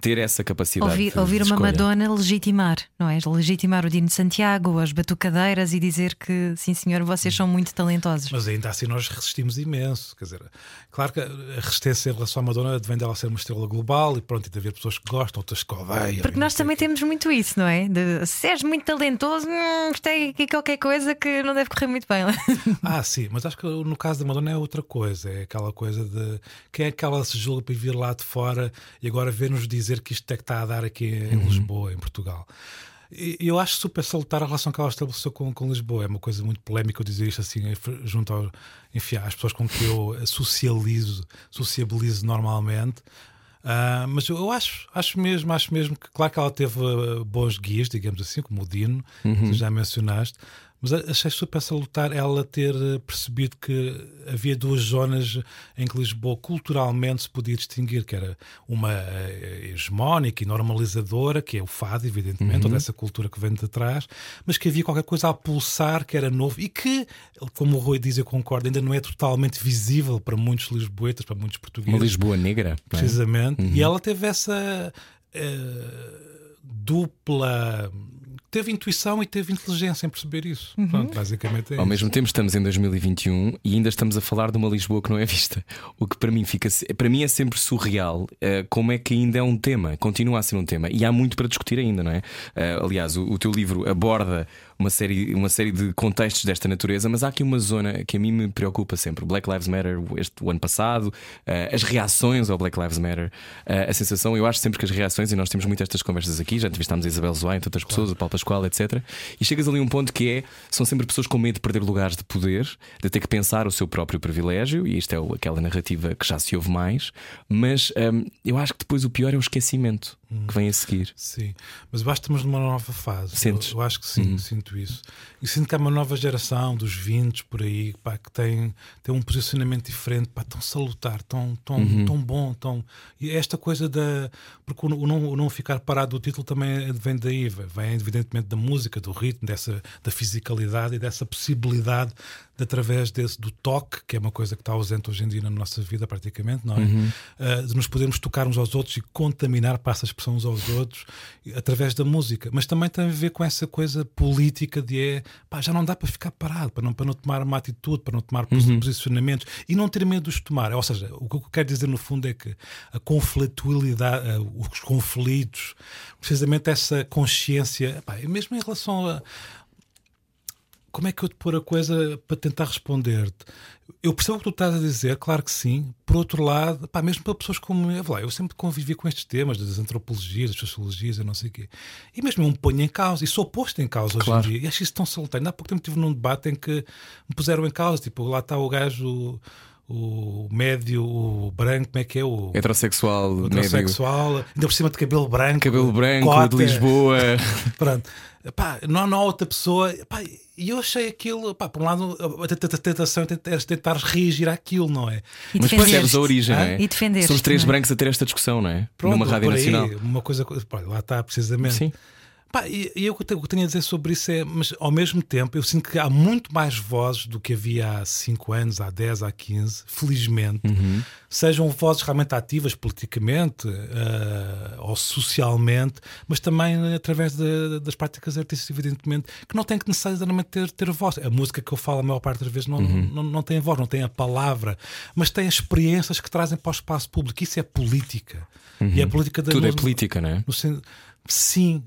ter essa capacidade. Ouvir, de- ouvir de uma. Madonna legitimar, não é? Legitimar o Dino de Santiago, as batucadeiras e dizer que, sim senhor, vocês são muito talentosos. Mas ainda assim nós resistimos imenso. Quer dizer, claro que a resistência em relação à Madonna vem dela ser uma estrela global e pronto, e de haver pessoas que gostam, outras que odeiam. Porque nós também o quê. temos muito isso, não é? De, se és muito talentoso, hum, é aqui qualquer coisa que não deve correr muito bem. Ah, sim, mas acho que no caso da Madonna é outra coisa. É aquela coisa de quem é que ela se julga para vir lá de fora e agora ver-nos dizer que isto é que está a dar aqui em Lisboa, em Portugal. E eu acho super salutar a relação que ela estabeleceu com, com Lisboa. É uma coisa muito polémica eu dizer isto assim, eh, junto ao, enfim, às pessoas com que eu socializo, sociabilizo normalmente. Ah, mas eu- acho, acho mesmo, acho mesmo que, claro que ela teve ah, bons guias, digamos assim, como o Dino, que tu já mencionaste, mas achei super salutar ela ter eh, percebido que havia duas zonas em que Lisboa culturalmente se podia distinguir, que era uma eh, hegemónica e normalizadora, que é o fado, evidentemente, toda essa cultura que vem de trás, mas que havia qualquer coisa a pulsar que era novo e que, como o Rui diz, eu concordo, ainda não é totalmente visível para muitos lisboetas, para muitos portugueses Uma Lisboa negra. é? precisamente. E ela teve essa eh, dupla. Teve intuição e teve inteligência em perceber isso. Pronto, basicamente é Ao isso. mesmo tempo estamos em 2021 e ainda estamos a falar de uma Lisboa que não é vista. O que para mim fica para mim é sempre surreal eh, como é que ainda é um tema, continua a ser um tema e há muito para discutir ainda, não é? Eh, aliás, o, o teu livro aborda uma série, uma série de contextos desta natureza, mas há aqui uma zona que a mim me preocupa sempre. Black Lives Matter, este, o ano passado, eh, as reações ao Black Lives Matter, eh, a sensação, eu acho sempre que as reações, e nós temos muitas estas conversas aqui, já entrevistámos a Isabel Zoá, entre outras pessoas, o Paulo Pascoal, etc. E chegas ali a um ponto que é: são sempre pessoas com medo de perder lugares de poder, de ter que pensar o seu próprio privilégio, e isto é o- aquela narrativa que já se ouve mais, mas hum, eu acho que depois o pior é o esquecimento que vem a seguir. Sim, mas eu acho que estamos numa nova fase. Sentes? Eu, eu acho que sim, sinto isso. E sinto que há uma nova geração dos 20 por aí pá, que tem, tem um posicionamento diferente, pá, tão salutar, tão, tão, tão bom. Tão... E esta coisa da. Porque o, o não, o não ficar parado do título também vem daí, vem evidentemente da música, do ritmo, dessa, da fisicalidade e dessa possibilidade de, através desse, do toque, que é uma coisa que está ausente hoje em dia na nossa vida, praticamente, não é? Ah, de nos podermos tocar uns aos outros e contaminar, passa a expressão uns aos outros, através da música. Mas também tem a ver com essa coisa política de é, pá, já não dá para ficar parado, para não, para não tomar uma atitude, para não tomar posi- posicionamentos e não ter medo de os tomar. Ou seja, o que eu quero dizer no fundo é que a conflitualidade, ah, os conflitos, precisamente essa consciência, pá, mesmo em relação a como é que eu te pôr a coisa para tentar responder-te? Eu percebo o que tu estás a dizer, claro que sim. Por outro lado, pá, mesmo para pessoas como eu, eu sempre convivi com estes temas das antropologias, das sociologias, eu não sei o quê. E mesmo eu me ponho em causa, e sou posto em causa hoje Claro. em dia. E acho isso tão. Ainda há pouco tempo estive num debate em que me puseram em causa, tipo, lá está o gajo, o, médio, o branco, como é que é? O Heterossexual, o médio, heterossexual, ainda por cima de cabelo branco. cabelo branco, cota. de Lisboa. Pronto. Pá, não, não há outra pessoa. Pá, e eu achei aquilo, pá, por um lado, a tenta- a tentação é tentar, reagir àquilo, não é? E Mas percebes a origem, não Hã? é? E defender-te, Somos três não é? brancos a ter esta discussão, não é? Pronto, Numa rádio por aí, nacional. Uma coisa, pá, lá está, precisamente. Sim. Pá, e, e eu o que tenho- a dizer sobre isso é, mas ao mesmo tempo eu sinto que há muito mais vozes do que havia há 5 anos, há 10, há 15, felizmente. Uhum. Sejam vozes realmente ativas politicamente eh, ou socialmente, mas também através de- das práticas artísticas, evidentemente, que não têm que necessariamente ter, ter voz. A música que eu falo a maior parte das vezes não, Uhum. não, não tem voz, não tem a palavra, mas tem experiências que trazem para o espaço público. Isso é política. E é política da Uhum. Tudo é política, não é? no Sim,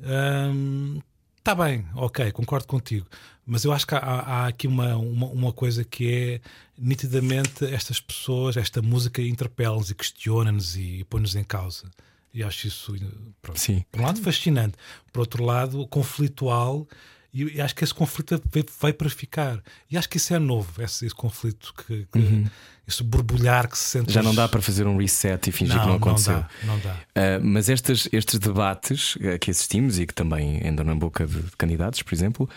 está bem, ok, concordo contigo. Mas eu acho que há, há aqui uma, uma, uma coisa que é nitidamente estas pessoas, esta música interpela-nos e questiona-nos e põe-nos em causa. E acho isso, pronto, Sim. por um lado, fascinante, por outro lado, conflitual E, e acho que esse conflito veio, para ficar. E acho que isso é novo, esse, esse conflito, que, que uhum. esse borbulhar que se sente. Já não dá para fazer um reset e fingir não, que não aconteceu. Não dá. Não dá. Uh, mas estes, estes debates uh, que assistimos e que também andam na boca de, candidatos, por exemplo,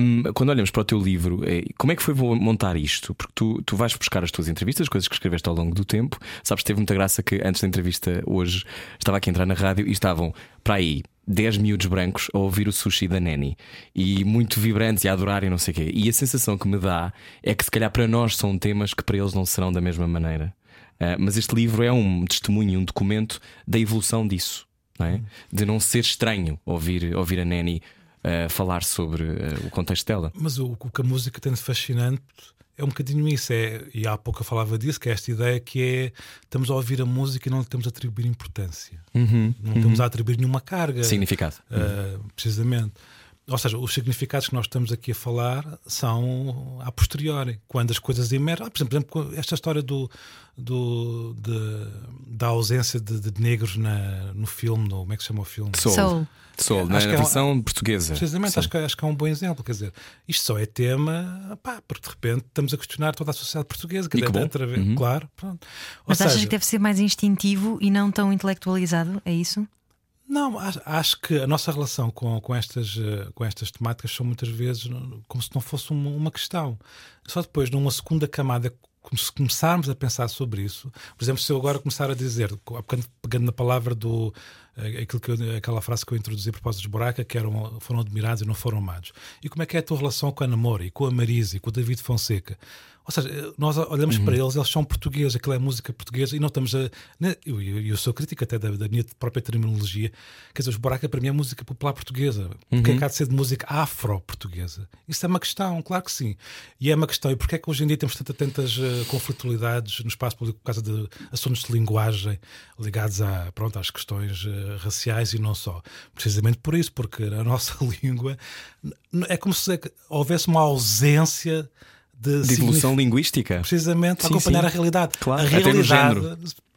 um, quando olhamos para o teu livro, é, como é que foi montar isto? Porque tu, tu vais buscar as tuas entrevistas, as coisas que escreveste ao longo do tempo. Sabes, teve muita graça que antes da entrevista hoje estava aqui a entrar na rádio e estavam para aí 10 miúdos brancos a ouvir o sushi da Neni e muito vibrantes e a adorarem não sei o quê. E a sensação que me dá é que se calhar para nós são temas que para eles não serão da mesma maneira. Uh, mas este livro é um testemunho, um documento da evolução disso, não é? de não ser estranho ouvir, ouvir a Neni uh, falar sobre uh, o contexto dela. Mas o, o que a música tem de fascinante é um bocadinho isso. É, e há pouco eu falava disso, que é esta ideia que é estamos a ouvir a música e não lhe temos a atribuir importância. Uhum, não uhum. estamos a atribuir nenhuma carga. Significado. Uh, precisamente. Ou seja, os significados que nós estamos aqui a falar são a posteriori, quando as coisas emergem. Ah, por exemplo, esta história do, do, de, da ausência de, de negros na, no filme, no, como é que se chama o filme? Soul. Soul. Soul, na é versão um, portuguesa. Precisamente, acho que, acho que é um bom exemplo. Quer dizer, isto só é tema pá, porque de repente estamos a questionar toda a sociedade portuguesa. Que e que bom. Uhum. Claro. Pronto. Mas seja, achas que deve ser mais instintivo e não tão intelectualizado? É isso? Não, acho que a nossa relação com, com, estas, eh, com estas temáticas são muitas vezes como se não fosse uma, uma questão. Só depois, numa segunda camada, se começarmos a pensar sobre isso, por exemplo, se eu agora começar a dizer, pegando na palavra do eh, aquilo que eu, aquela frase que eu introduzi a propósito dos Buraca, que eram, foram admirados e não foram amados. E como é que é a tua relação com a Namora e com a Marisa e com o David Fonseca? Ou seja, nós olhamos uhum. para eles, eles são portugueses, aquilo é música portuguesa e não estamos a. Né, eu, eu, eu sou crítico até da, da, minha própria terminologia. Quer dizer, os Buraca para mim é música popular portuguesa. Uhum. Porque é que há de ser de música afro-portuguesa? Isso é uma questão, claro que sim. E é uma questão. E porquê é que hoje em dia temos tanta, tantas uh, conflitualidades no espaço público por causa de assuntos de linguagem ligados a, pronto, às questões uh, raciais e não só? Precisamente por isso, porque a nossa língua é como se houvesse uma ausência de, de evolução linguística. Precisamente para acompanhar sim. a realidade. Claro, a realidade.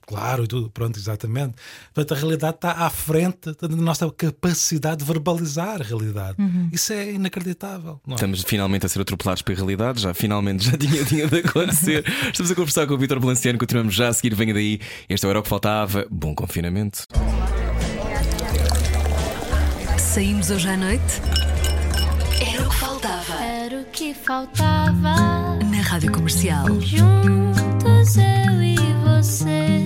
Claro, e tudo, pronto, exatamente. Portanto, a realidade está à frente da nossa capacidade de verbalizar a realidade. Uhum. Isso é inacreditável. É? Estamos finalmente a ser atropelados pela realidade, já finalmente já tinha, tinha de acontecer. Estamos a conversar com o Vitor Balanciano, continuamos já a seguir, venha daí. Este era o que faltava. Bom confinamento. Saímos hoje à noite? Era o que faltava. Na Rádio Comercial. Juntos eu e você.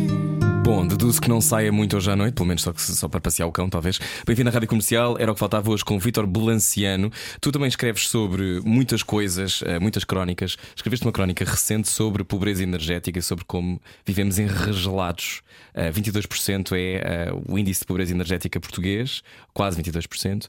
Bom, deduzo que não saia muito hoje à noite, pelo menos só, só para passear o cão, talvez. Bem-vindo à Rádio Comercial, era o que faltava hoje com o Vítor Belanciano. Tu também escreves sobre muitas coisas, eh, muitas crónicas. Escreveste uma crónica recente sobre pobreza energética, sobre como vivemos enregelados. 22% eh, é eh, o índice de pobreza energética português, quase 22%.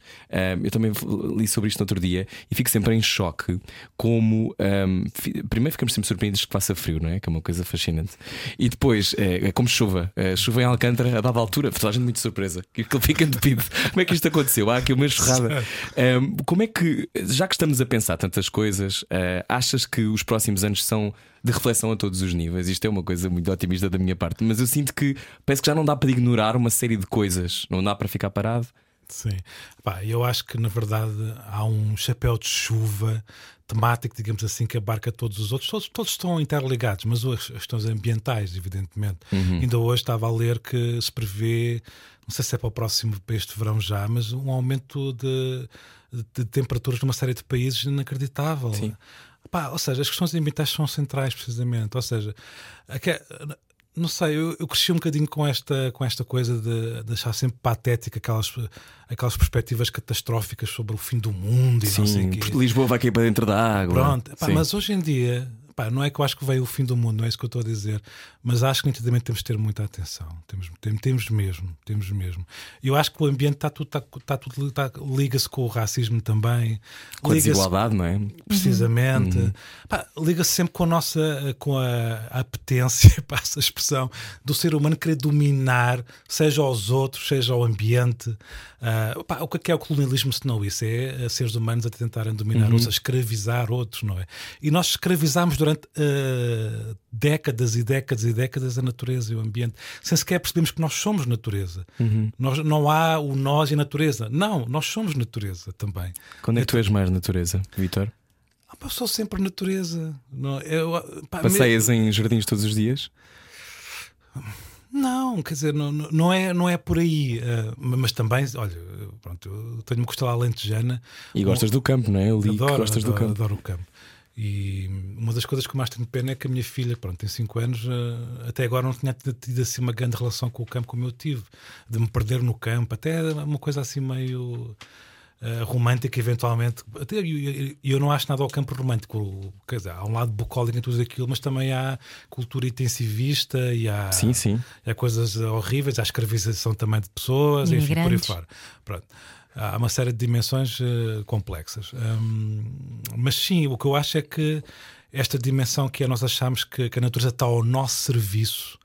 Eu também li sobre isto no outro dia e fico sempre em choque como. Um, primeiro ficamos sempre surpreendidos que faça frio, não é? Que é uma coisa fascinante. E depois, é, como chuva. Chuva em Alcântara a dada altura. Toda a gente muito surpresa. Que ele fica entupido. como é que isto aconteceu? Há aqui uma enxurrada. Um, como é que, já que estamos a pensar tantas coisas, achas que os próximos anos são de reflexão a todos os níveis? Isto é uma coisa muito otimista da minha parte, mas eu sinto que parece que já não dá para ignorar uma série de coisas, não dá para ficar parado. Sim, Pá, eu acho que na verdade há um chapéu de chuva temático, digamos assim, que abarca todos os outros. Todos, todos estão interligados, mas as questões ambientais, evidentemente. Uhum. Ainda hoje estava a ler que se prevê, não sei se é para o próximo, para este verão já, mas um aumento de, de temperaturas numa série de países inacreditável. Sim. Pá, ou seja, as questões ambientais são centrais, precisamente. Ou seja, não sei, eu, eu, cresci um bocadinho com esta, com esta coisa de, de achar sempre patética aquelas, aquelas perspectivas catastróficas sobre o fim do mundo e Sim, não sei Lisboa vai cair para dentro da água. Pronto, mas hoje em dia Pá, não é que eu acho que veio o fim do mundo, não é isso que eu estou a dizer, mas acho que nitidamente temos de ter muita atenção. Temos, temos, temos mesmo, temos mesmo. Eu acho que o ambiente está tudo, está, está tudo está, liga-se com o racismo também, com a desigualdade, não é? Precisamente, uhum. liga-se sempre com a nossa, com a, a apetência, passa a expressão, do ser humano querer dominar, seja os outros, seja o ambiente. Uh, pá, o que é o colonialismo se não isso? É seres humanos a tentarem dominar uhum. outros, a escravizar outros, não é? E nós escravizamos durante durante uh, décadas e décadas e décadas a natureza e o ambiente, sem sequer percebermos que nós somos natureza. Uhum. Nós, não há o nós e a natureza. Não, nós somos natureza também. Quando é que tu és mais natureza, Vitor? Ah, eu sou sempre natureza. Não, eu, pá, Passeias em jardins todos os dias? Não, quer dizer, não, não, é, não é por aí. Uh, mas também, olha, pronto, eu tenho-me costela alentejana. E gostas um, do campo, não é? Eu li adoro, que gostas adoro, do campo. Adoro o campo. E uma das coisas que mais tenho pena é que a minha filha, pronto, tem 5 anos, uh, até agora não tinha tido assim uma grande relação com o campo como eu tive, de me perder no campo, até uma coisa assim meio uh, romântica, eventualmente. Até, eu, eu não acho nada ao campo romântico. Quer dizer, há um lado bucólico em tudo aquilo, mas também há cultura intensivista e há, sim, sim. há coisas horríveis, há escravização também de pessoas, enfim, por aí fora. Pronto há uma série de dimensões uh, complexas. Um, mas sim, o que eu acho é que esta dimensão que é nós achamos que, que a natureza está ao nosso serviço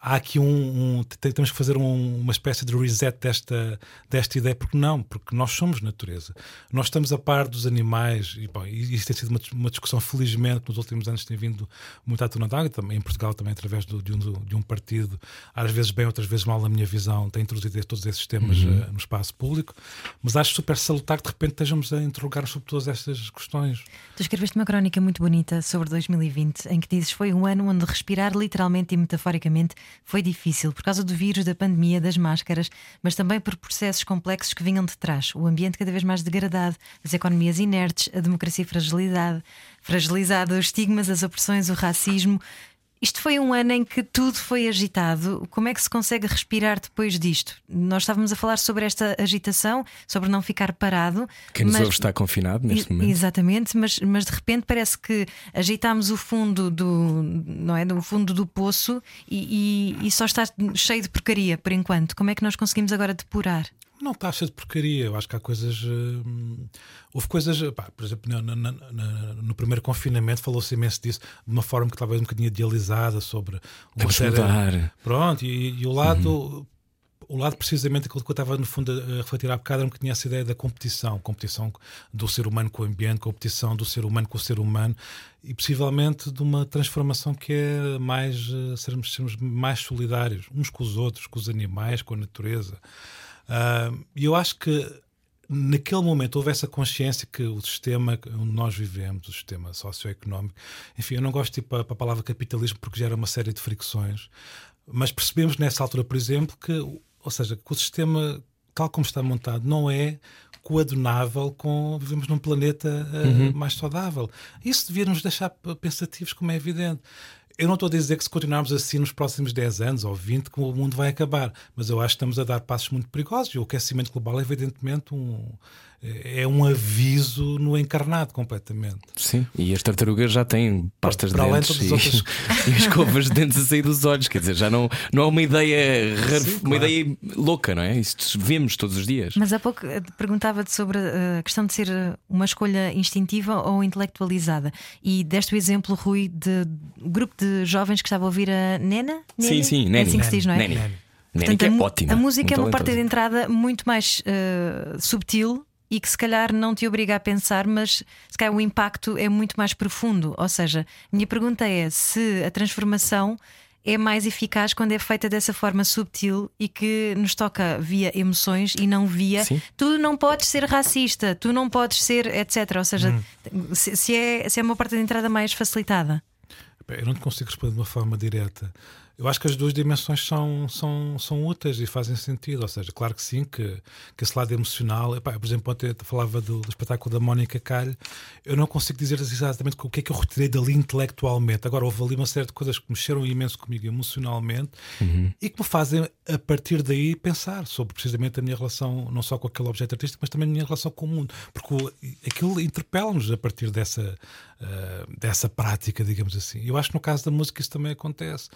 há aqui um, um temos que fazer um, uma espécie de reset desta, desta ideia, porque não, porque nós somos natureza. Nós estamos a par dos animais, e bom, isso tem sido uma, uma discussão, felizmente, nos últimos anos tem vindo muito à tona d'água, também em Portugal, também através do, de, um, de um partido, às vezes bem, outras vezes mal, na minha visão, tem introduzido todos esses temas uhum. uh, no espaço público, mas acho super salutar que de repente estejamos a interrogar sobre todas estas questões. Tu escreveste uma crónica muito bonita sobre 2020, em que dizes foi um ano onde respirar literalmente e metaforicamente foi difícil por causa do vírus, da pandemia, das máscaras, mas também por processos complexos que vinham de trás. O ambiente cada vez mais degradado, as economias inertes, a democracia fragilidade, fragilizada, os estigmas, as opressões, o racismo. Isto foi um ano em que tudo foi agitado. Como é que se consegue respirar depois disto? Nós estávamos a falar sobre esta agitação, sobre não ficar parado. Quem nos mas... ouve está confinado neste momento. Exatamente, mas, mas de repente parece que agitámos o fundo do, não é, do fundo do poço e, e, e só está cheio de porcaria por enquanto. Como é que nós conseguimos agora depurar? Não cheio de porcaria. Eu acho que há coisas. Uh, houve coisas. Pá, por exemplo, no, no, no, no primeiro confinamento falou-se imenso disso de uma forma que talvez um bocadinho idealizada sobre uma série. Mudar. Pronto, e, e o lado. Uhum. O lado, precisamente, aquilo que eu estava no fundo a refletir há bocado, era um bocadinho essa ideia da competição competição do ser humano com o ambiente, competição do ser humano com o ser humano e possivelmente de uma transformação que é mais uh, sermos, sermos mais solidários uns com os outros, com os animais, com a natureza. E eu acho que naquele momento houve essa consciência que o sistema onde nós vivemos, o sistema socioeconómico, enfim, eu não gosto de ir para, para a palavra capitalismo porque gera uma série de fricções, mas percebemos nessa altura, por exemplo, que, ou seja, que o sistema, tal como está montado, não é coadunável com vivemos num planeta uh, uhum. mais saudável. Isso devia nos deixar pensativos, como é evidente. Eu não estou a dizer que se continuarmos assim nos próximos 10 anos ou 20, que o mundo vai acabar, mas eu acho que estamos a dar passos muito perigosos e o aquecimento global é evidentemente um, é um aviso no encarnado completamente. Sim, e as tartarugas já têm pastas de dentes e, outras... e escovas de dentes a sair dos olhos, quer dizer, já não, não é uma ideia Sim, uma claro. ideia louca, não é? Isso vemos todos os dias. Mas há pouco eh, perguntava-te sobre eh, a questão de ser eh, uma escolha instintiva ou intelectualizada. E deste o exemplo, Rui, de um grupo de jovens que estava a ouvir a Nena? Nena? Sim, sim, Nena. É assim que se diz, não é? Nena. Portanto, é ótima. A música é uma parte de entrada muito mais uh, subtil e que se calhar não te obriga a pensar, mas se calhar o impacto é muito mais profundo. Ou seja, minha pergunta é se a transformação é mais eficaz quando é feita dessa forma subtil e que nos toca via emoções e não via Sim. tu não podes ser racista, tu não podes ser, etc. Ou seja, hum. se, se, é, se é uma parte de entrada mais facilitada. Eu não te consigo responder de uma forma direta. Eu acho que as duas dimensões são, são, são úteis e fazem sentido. Ou seja, claro que sim, que, que esse lado emocional. Epá, por exemplo, ontem eu falava do, do, espetáculo da Mónica Calho. Eu não consigo dizer exatamente o que é que eu retirei dali intelectualmente. Agora, houve ali uma série de coisas que mexeram imenso comigo emocionalmente uhum. e que me fazem, a partir daí, pensar sobre precisamente a minha relação, não só com aquele objeto artístico, mas também a minha relação com o mundo. Porque aquilo interpela-nos a partir dessa, uh, dessa prática, digamos assim. Eu acho que no caso da música isso também acontece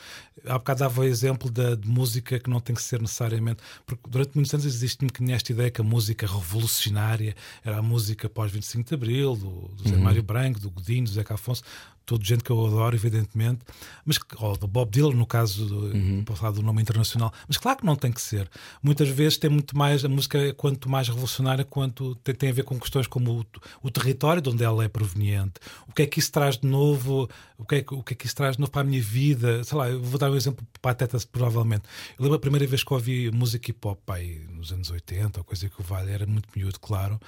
há bocado dava o exemplo da, de música que não tem que ser necessariamente. Porque durante muitos anos existe um bocadinho esta ideia que a música revolucionária era a música pós 25 de Abril, do, do Zé uhum. Mário Branco, do Godinho, do Zeca Afonso. Todo gente que eu adoro, evidentemente, mas ou do Bob Dylan, no caso do, uhum. falar do nome internacional, mas claro que não tem que ser. Muitas vezes tem muito mais, a música é quanto mais revolucionária, quanto tem, tem a ver com questões como o, o, território de onde ela é proveniente, o que é que isso traz de novo, o que é que, o que, é que isso traz de novo para a minha vida, sei lá, eu vou dar um exemplo pateta, provavelmente. Eu lembro a primeira vez que ouvi música hip hop, pai, nos anos 80, ou coisa que o vale, era muito miúdo, claro.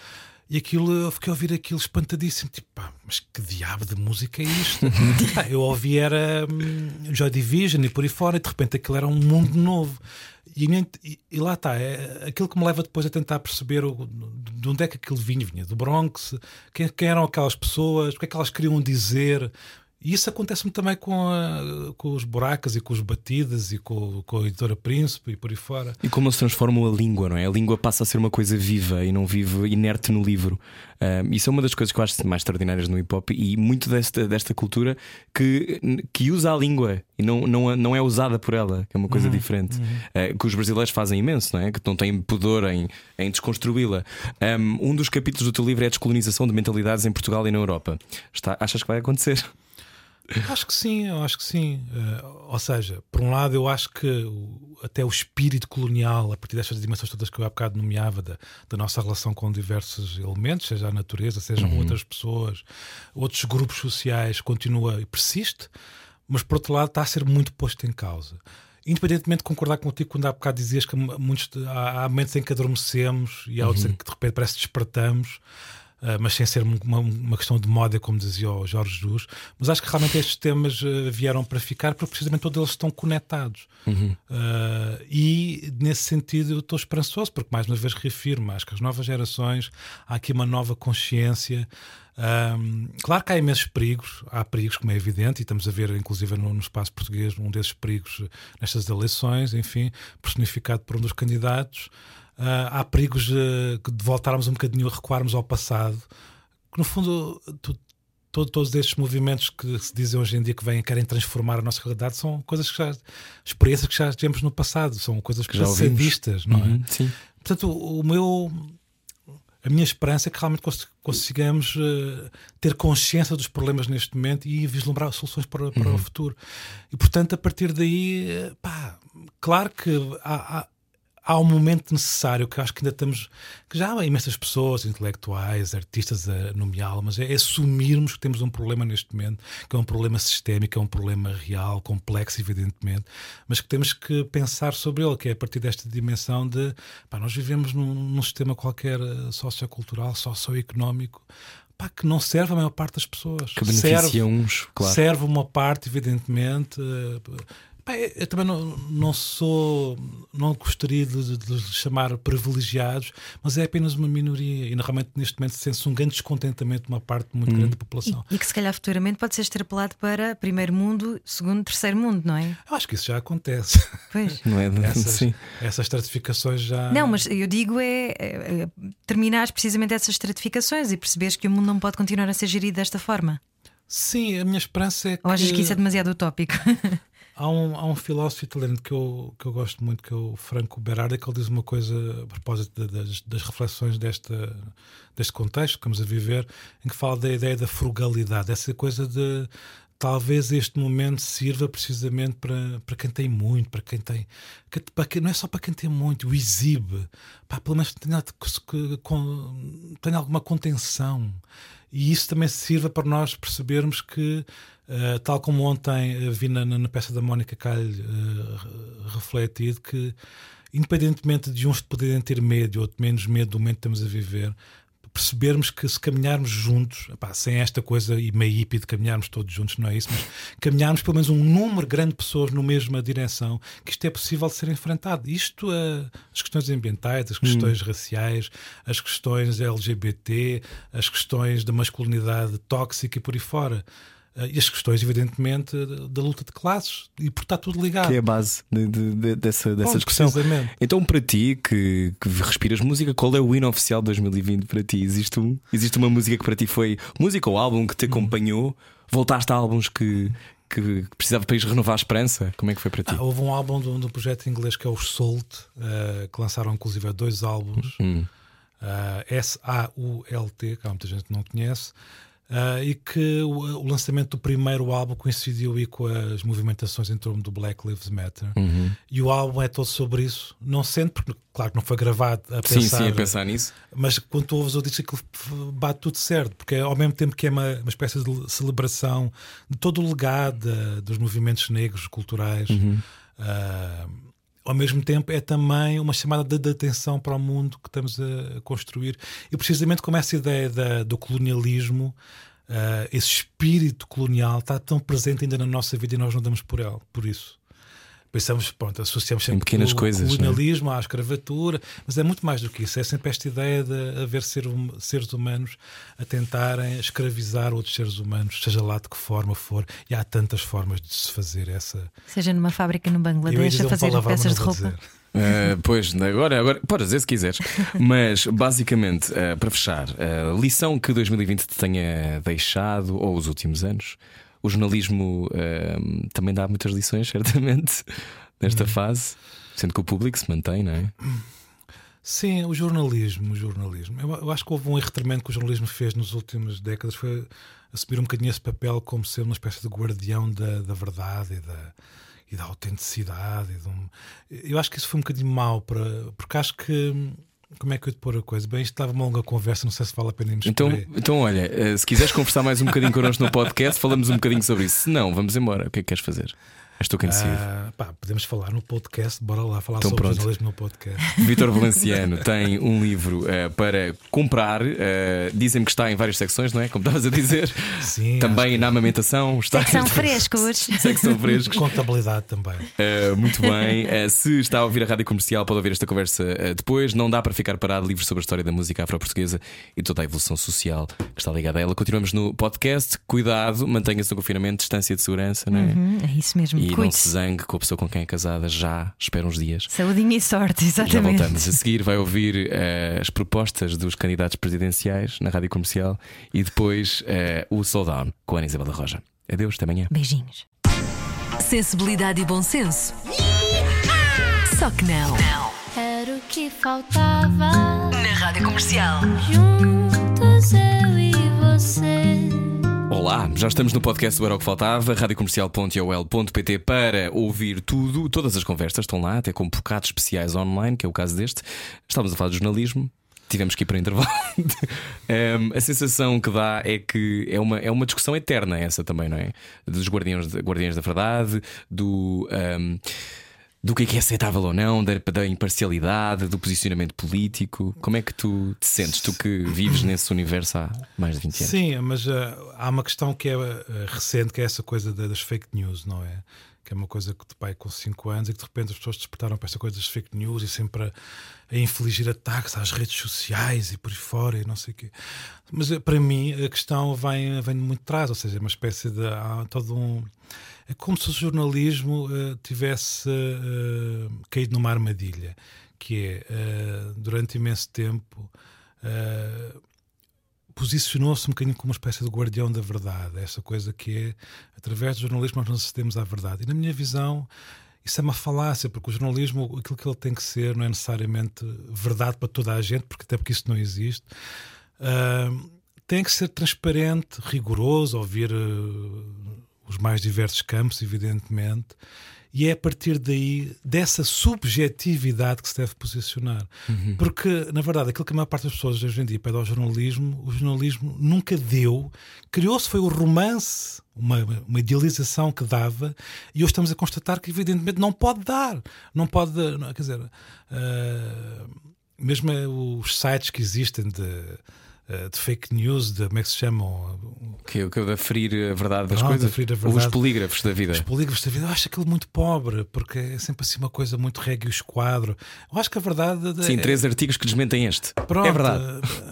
E aquilo, eu fiquei a ouvir aquilo espantadíssimo, tipo, pá, mas que diabo de música é isto? pá, eu ouvi era hum, Joy Division e por aí fora, e de repente aquilo era um mundo novo. E, e, e lá está, é aquilo que me leva depois a tentar perceber o, de onde é que aquilo vinha. Vinha do Bronx, quem, quem eram aquelas pessoas, o que é que elas queriam dizer, e isso acontece-me também com, a, com os buracos e com os batidas e com, com, a editora Príncipe e por aí fora. E como se transformam a língua, não é? A língua passa a ser uma coisa viva e não vive inerte no livro. Um, isso é uma das coisas que eu acho mais extraordinárias no hip hop e muito desta, desta cultura que, que usa a língua e não, não, não é usada por ela, que é uma coisa uhum, diferente. Uhum. Uh, que os brasileiros fazem imenso, não é? Que não têm pudor em, em desconstruí-la. Um, um dos capítulos do teu livro é a descolonização de mentalidades em Portugal e na Europa. Está, achas que vai acontecer? Acho que sim, eu acho que sim. Uh, ou seja, por um lado, eu acho que o, até o espírito colonial, a partir destas dimensões todas que eu há bocado nomeava, da, da nossa relação com diversos elementos, seja a natureza, sejam uhum. outras pessoas, outros grupos sociais, continua e persiste, mas por outro lado, está a ser muito posto em causa independentemente de concordar contigo quando há bocado dizias que muitos, há, há momentos em que adormecemos e há outros uhum. em que de repente parece que despertamos. Uh, mas sem ser uma, uma, questão de moda, como dizia o Jorge Jesus. Mas acho que realmente estes temas uh, vieram para ficar porque precisamente todos eles estão conectados. Uhum. Uh, e nesse sentido eu estou esperançoso, porque mais uma vez reafirmo, acho que as novas gerações, há aqui uma nova consciência. Um, claro que há imensos perigos, há perigos, como é evidente, e estamos a ver, inclusive, no, no espaço português, um desses perigos nestas eleições, enfim, personificado por um dos candidatos. Uh, há perigos de voltarmos um bocadinho a recuarmos ao passado, que no fundo tu, todo, todos estes movimentos que se dizem hoje em dia que vêm querem transformar a nossa realidade são coisas que já experiências que já tivemos no passado, são coisas que passadistas, não é? Uhum, sim. Portanto, o, o, meu a minha esperança é que realmente consigamos uh, ter consciência dos problemas neste momento e vislumbrar soluções para, para uhum. o futuro. E portanto, a partir daí, pá, claro que há, há há um momento necessário que acho que ainda estamos. que já há imensas pessoas, intelectuais, artistas a nomeá-lo, mas é, é assumirmos que temos um problema neste momento, que é um problema sistémico, é um problema real, complexo, evidentemente, mas que temos que pensar sobre ele, que é a partir desta dimensão de. Pá, nós vivemos num, num sistema qualquer eh, sociocultural, socioeconómico. Pá, que não serve a maior parte das pessoas. Que beneficia serve, uns, claro. Serve uma parte, evidentemente. Eu também não, não sou, não gostaria de, de, chamar privilegiados, mas é apenas uma minoria e realmente neste momento sente-se um grande descontentamento de uma parte muito hum. grande da população. E, e, que se calhar futuramente pode ser extrapolado para primeiro mundo, segundo, terceiro mundo, não é? Eu acho que isso já acontece. Pois. não é? Essas, Sim. essas estratificações já. Não, mas eu digo é, é, é terminar precisamente essas estratificações e perceberes que o mundo não pode continuar a ser gerido desta forma. Sim, a minha esperança é que. Ou achas que isso é demasiado utópico? Há um, há um filósofo italiano que eu, que eu gosto muito, que é o Franco Berardi, que ele diz uma coisa a propósito das, das reflexões desta, deste contexto que estamos a viver, em que fala da ideia da frugalidade, essa coisa de talvez este momento sirva precisamente para, para quem tem muito, para quem tem. Para quem, não é só para quem tem muito, o exibe, pelo menos tenha, tenha alguma contenção. E isso também sirva para nós percebermos que Uh, tal como ontem uh, vi na, na, peça da Mónica Calho uh, refletido que, independentemente de uns poderem ter medo ou menos medo do momento que estamos a viver, percebermos que se caminharmos juntos, epá, sem esta coisa e meio hippie de caminharmos todos juntos, não é isso, mas caminharmos pelo menos um número grande de pessoas na mesma direção, que isto é possível de ser enfrentado. Isto, as questões ambientais, as questões hum. raciais, as questões LGBT, as questões da masculinidade tóxica e por aí fora. Uh, e as questões, evidentemente, da luta de classes, e por estar tudo ligado. Que é a base de, de, de, dessa, dessa Bom, discussão. Então, para ti, que, que, respiras música, qual é o hino oficial de 2020 para ti? Existe, um, existe uma música que para ti foi música ou álbum que te hum. acompanhou? Voltaste a álbuns que, que precisava para ir renovar a esperança? Como é que foi para ti? Ah, houve um álbum de, um projeto inglês que é o Salt, uh, que lançaram inclusive dois álbuns, uh, S-A-U-L-T, que há muita gente que não conhece. Uh, e que o, o, lançamento do primeiro álbum coincidiu aí com as movimentações em torno do Black Lives Matter. Uhum. E o álbum é todo sobre isso, não sendo, porque, claro, não foi gravado a pensar. Sim, sim, a pensar nisso. Mas quando tu ouves o disco, aquilo bate tudo certo, porque é, ao mesmo tempo que é uma, uma espécie de celebração de todo o legado uh, dos movimentos negros culturais. Uhum. Uh, ao mesmo tempo é também uma chamada de atenção para o mundo que estamos a construir. E precisamente como essa ideia da, do colonialismo, uh, esse espírito colonial está tão presente ainda na nossa vida e nós não damos por ele, por isso pensamos, pronto, associamos sempre pequenas o coisas, é? colonialismo à escravatura, mas é muito mais do que isso. É sempre esta ideia de haver ser, um, seres humanos a tentarem escravizar outros seres humanos, seja lá de que forma for, e há tantas formas de se fazer essa. Seja numa fábrica no Bangladesh a fazer um peças de roupa. Uh, pois, agora, agora podes dizer se quiseres. Mas, basicamente, uh, para fechar, a uh, lição que 2020 te tenha deixado, ou os últimos anos, o jornalismo uh, também dá muitas lições, certamente, nesta hum. fase, sendo que o público se mantém, não é? Sim, o jornalismo, o jornalismo. Eu, eu acho que houve um erro tremendo que o jornalismo fez nas últimas décadas, foi assumir um bocadinho esse papel como ser uma espécie de guardião da, da verdade e da, e da autenticidade. E um... Eu acho que isso foi um bocadinho mau, para, porque acho que como é que eu te pôr a coisa? Bem, isto estava uma longa conversa, não sei se vale a pena irmos então, então, olha, eh, se quiseres conversar mais um bocadinho connosco no podcast, falamos um bocadinho sobre isso. Se não, vamos embora. O que é que queres fazer? És tu quem decide. Ah, pá, podemos falar no podcast, bora lá falar então, sobre pronto. jornalismo no podcast. Vitor Valenciano tem um livro uh, para comprar. Uh, Dizem-me que está em várias secções, não é? Como estavas a dizer. Sim. Também na amamentação. Está Secção frescos. Secção frescos. Contabilidade também. Uh, muito bem. se está a ouvir a rádio comercial, pode ouvir esta conversa depois. Não dá para ficar parado. Livros sobre a história da música afro-portuguesa e toda a evolução social que está ligada a ela. Continuamos no podcast. Cuidado, mantenha-se no confinamento, distância de segurança, não é? Uhum, é isso mesmo e não se zangue com a pessoa com quem é casada já. Espera uns dias. Saudinha e sorte, exatamente. Já voltamos. A seguir vai ouvir uh, as propostas dos candidatos presidenciais na rádio comercial e depois uh, o Souldown com a Ana Isabel da Roja. Adeus, até amanhã. Beijinhos. Sensibilidade e bom senso. Só que não. não. Era o que faltava na rádio comercial. Juntos eu e você. Olá, já estamos no podcast do Era o que Faltava, radiocomercial.ol.pt para ouvir tudo. Todas as conversas estão lá, até com bocados especiais online, que é o caso deste. Estávamos a falar de jornalismo, tivemos que ir para o intervalo. um, a sensação que dá é que é uma, é uma discussão eterna, essa também, não é? Dos guardiões, guardiões da verdade, do. Um, do que é que é aceitável ou não, da, da, imparcialidade, do posicionamento político. Como é que tu te sentes, tu que vives nesse universo há mais de 20 anos? Sim, mas uh, há uma questão que é uh, recente, que é essa coisa das fake news, não é? Que é uma coisa que te pai com 5 anos e que de repente as pessoas despertaram para essa coisa das fake news e sempre a, a infligir ataques às redes sociais e por aí fora e não sei o quê. Mas uh, para mim a questão vem, vem muito atrás, ou seja, é uma espécie de. Há todo um como se o jornalismo uh, tivesse uh, caído numa armadilha, que é, uh, durante imenso tempo, posicionou-se um bocadinho como uma espécie de guardião da verdade, essa coisa que é, através do jornalismo, nós não acedemos à verdade. E na minha visão, isso é uma falácia, porque o jornalismo, aquilo que ele tem que ser, não é necessariamente verdade para toda a gente, porque até porque isso não existe. Tem que ser transparente, rigoroso, ouvir uh, os mais diversos campos, evidentemente, e é a partir daí, dessa subjetividade, que se deve posicionar. Uhum. Porque, na verdade, aquilo que a maior parte das pessoas hoje em dia pede ao jornalismo, o jornalismo nunca deu. Criou-se foi o romance, uma, uma, idealização que dava, e hoje estamos a constatar que, evidentemente, não pode dar. Não pode. Quer dizer, uh, mesmo os sites que existem de de fake news, de como é que se chamam? Que, é que é de ferir a verdade das coisas? Ferir a verdade. Os polígrafos da vida. Os polígrafos da vida. Eu acho aquilo muito pobre, porque é sempre assim uma coisa muito regue o esquadro. Eu acho que a verdade. Sim, é... três artigos que desmentem este. Pronto, é verdade.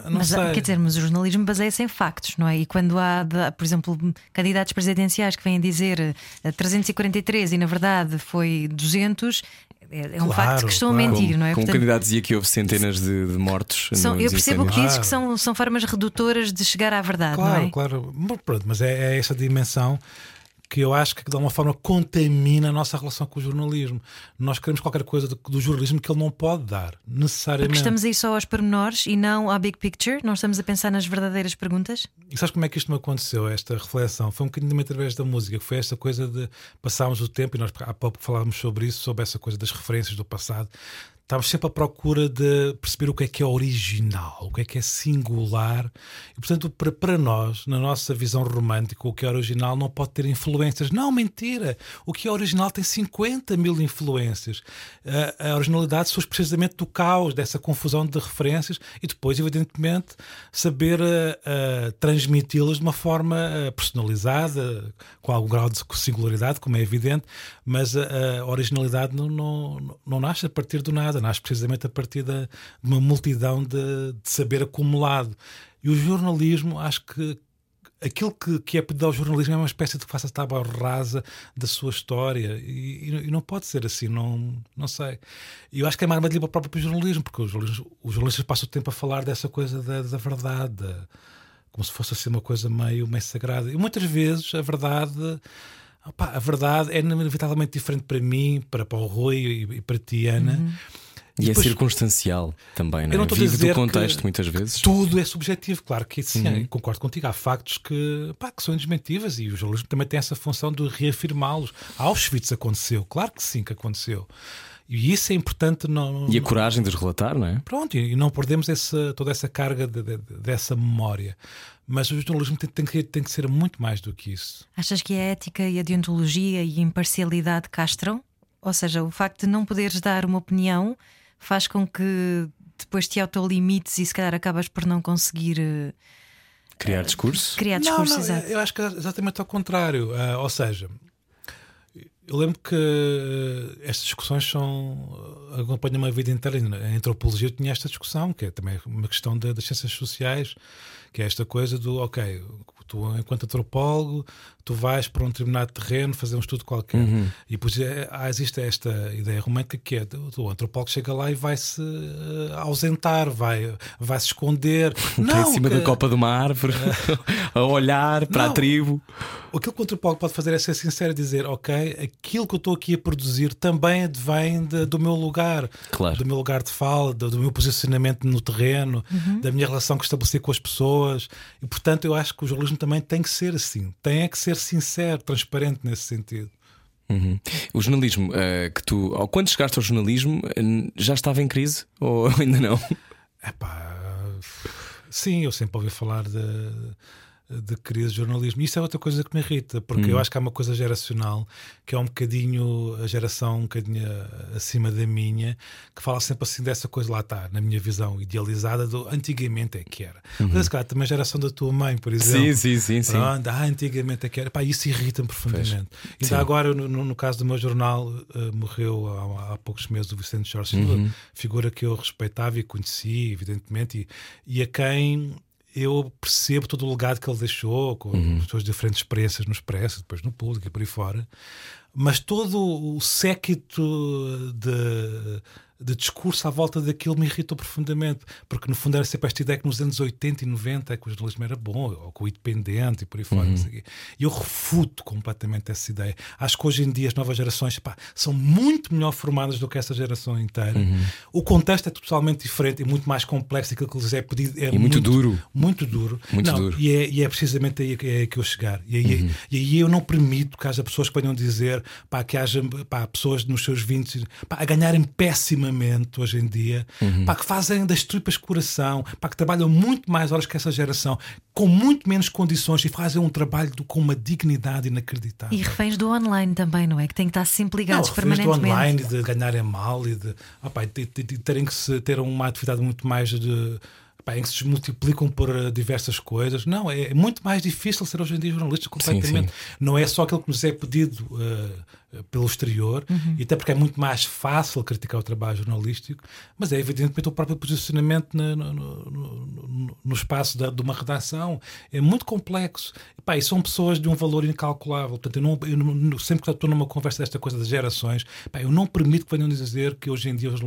Eh, mas, sei. quer dizer, mas o jornalismo baseia-se em factos, não é? E quando há, por exemplo, candidatos presidenciais que vêm dizer 343 eh, e na verdade foi 200, é, é um claro, facto que estão claro. a mentir, como, não é? Como Portanto, candidato dizia que houve centenas de, de mortos. São, eu percebo o que dizes, que são, são formas redutoras de chegar à verdade, claro, não é? Claro, Pronto, mas é, é essa dimensão que eu acho que de alguma forma contamina a nossa relação com o jornalismo. Nós queremos qualquer coisa do, do jornalismo que ele não pode dar, necessariamente. Porque estamos aí só aos pormenores e não à big picture, não estamos a pensar nas verdadeiras perguntas. E sabes como é que isto me aconteceu, esta reflexão? Foi um bocadinho também através da música, que foi esta coisa de passarmos o tempo, e nós há pouco falámos sobre isso, sobre essa coisa das referências do passado estamos sempre à procura de perceber o que é que é original, o que é que é singular. E, portanto, para, para nós, na nossa visão romântica, o que é original não pode ter influências. Não, mentira! O que é original tem 50 mil influências. A, a originalidade surge precisamente do caos, dessa confusão de referências e depois, evidentemente, saber uh, uh, transmiti-las de uma forma uh, personalizada, com algum grau de singularidade, como é evidente, mas a originalidade não, não, não nasce a partir do nada nasce precisamente a partir de uma multidão de, de saber acumulado. E o jornalismo, acho que aquilo que, que é pedido ao jornalismo é uma espécie de que faça tábua rasa da sua história e, e, não pode ser assim, não, não sei. E eu acho que é uma armadilha para o próprio jornalismo, porque os jornalistas, os jornalistas passam o tempo a falar dessa coisa da, da verdade, da, como se fosse assim uma coisa meio, meio sagrada. E muitas vezes a verdade. Opa, a verdade é inevitavelmente diferente para mim, para, para o Rui e, e para ti, Ana. Uhum e, é circunstancial também, não é? Eu não estou Vive a dizer do contexto, muitas vezes. Tudo é subjetivo, claro que sim, uhum. concordo contigo. Há factos que, pá, que são desmentíveis e o jornalismo também tem essa função de reafirmá-los. Auschwitz aconteceu, claro que sim que aconteceu. E isso é importante. Não, e a coragem de os relatar, não é? Pronto, e não perdemos essa, toda essa carga de, de, dessa memória. Mas o jornalismo tem, tem, que, tem que ser muito mais do que isso. Achas que a ética e a deontologia e a imparcialidade castram? Ou seja, o facto de não poderes dar uma opinião faz com que depois te autolimites e se calhar acabas por não conseguir. Uh, criar discurso? Criar discurso, não, não, exato. Eu acho que é exatamente ao contrário. Uh, ou seja, eu lembro que uh, estas discussões são. acompanham-me a vida inteira. Em antropologia eu tinha esta discussão, que é também uma questão de, das ciências sociais, que é esta coisa do, ok, tu, enquanto antropólogo, tu vais para um determinado terreno fazer um estudo qualquer. Uhum. E depois é, existe esta ideia romântica que é o antropólogo chega lá e vai se uh, ausentar, vai, vai se esconder. Não, em cima que... da copa de uma árvore, a olhar para não. a tribo. Aquilo que o antropólogo pode fazer é ser sincero e dizer: Ok, aquilo que eu estou aqui a produzir também advém de, do meu lugar, claro. do meu lugar de fala, do, do meu posicionamento no terreno, uhum. da minha relação que estabeleci com as pessoas. E portanto, eu acho que o jornalismo também tem que ser assim, tem é que ser sincero, transparente nesse sentido. Uhum. O jornalismo uh, que tu, ao quando chegaste ao jornalismo, já estava em crise ou ainda não? Epá, sim, eu sempre ouvi falar de de crise de jornalismo. Isso é outra coisa que me irrita, porque hum. eu acho que há uma coisa geracional que é um bocadinho a geração um bocadinho acima da minha, que fala sempre assim dessa coisa lá está, na minha visão idealizada do antigamente é que era. Uhum. Mas cara, também a geração da tua mãe, por exemplo. Sim, sim, sim. Sim. Ah, antigamente é que era. Pá, isso irrita-me profundamente. Ainda agora, no, no, caso do meu jornal, uh, morreu há, há, poucos meses o Vicente Jorge uhum. figura que eu respeitava e conheci, evidentemente, e, e a quem eu percebo todo o legado que ele deixou, com uhum. as suas diferentes experiências no Expresso, depois no público e por aí fora, mas todo o séquito de de discurso à volta daquilo me irritou profundamente, porque no fundo era sempre esta ideia que nos anos 80 e 90 é que o jornalismo era bom, ou com o independente e por aí fora. Uhum. E eu refuto completamente essa ideia. Acho que hoje em dia as novas gerações pá, são muito melhor formadas do que essa geração inteira. Uhum. O contexto é totalmente diferente e muito mais complexo. Aquilo que lhes é pedido é e muito, muito duro. Muito duro. Muito não, duro. E, é, e é precisamente aí que, é que eu chegar. E aí, uhum. e aí eu não permito que haja pessoas que venham dizer pá, que haja pá, pessoas nos seus 20 pá, a ganharem péssimamente hoje em dia, uhum. que fazem das tripas coração, para que trabalham muito mais horas que essa geração, com muito menos condições e fazem um trabalho com uma dignidade inacreditável. E reféns do online também, não é? Que têm que estar sempre ligados não, permanentemente. do online, de ganharem mal e de, opa, de, de, de terem que se, ter uma atividade muito mais de em que se multiplicam por uh, diversas coisas. Não, é, é muito mais difícil ser hoje em dia jornalista completamente. Sim, sim. Não é só aquilo que nos é pedido uh, pelo exterior, uhum. e até porque é muito mais fácil criticar o trabalho jornalístico, mas é evidentemente o próprio posicionamento no, no, no, no espaço da, de uma redação. É muito complexo. E, pá, e são pessoas de um valor incalculável. Portanto, eu não, eu não, sempre que estou numa conversa desta coisa das gerações, pá, eu não permito que venham dizer que hoje em dia as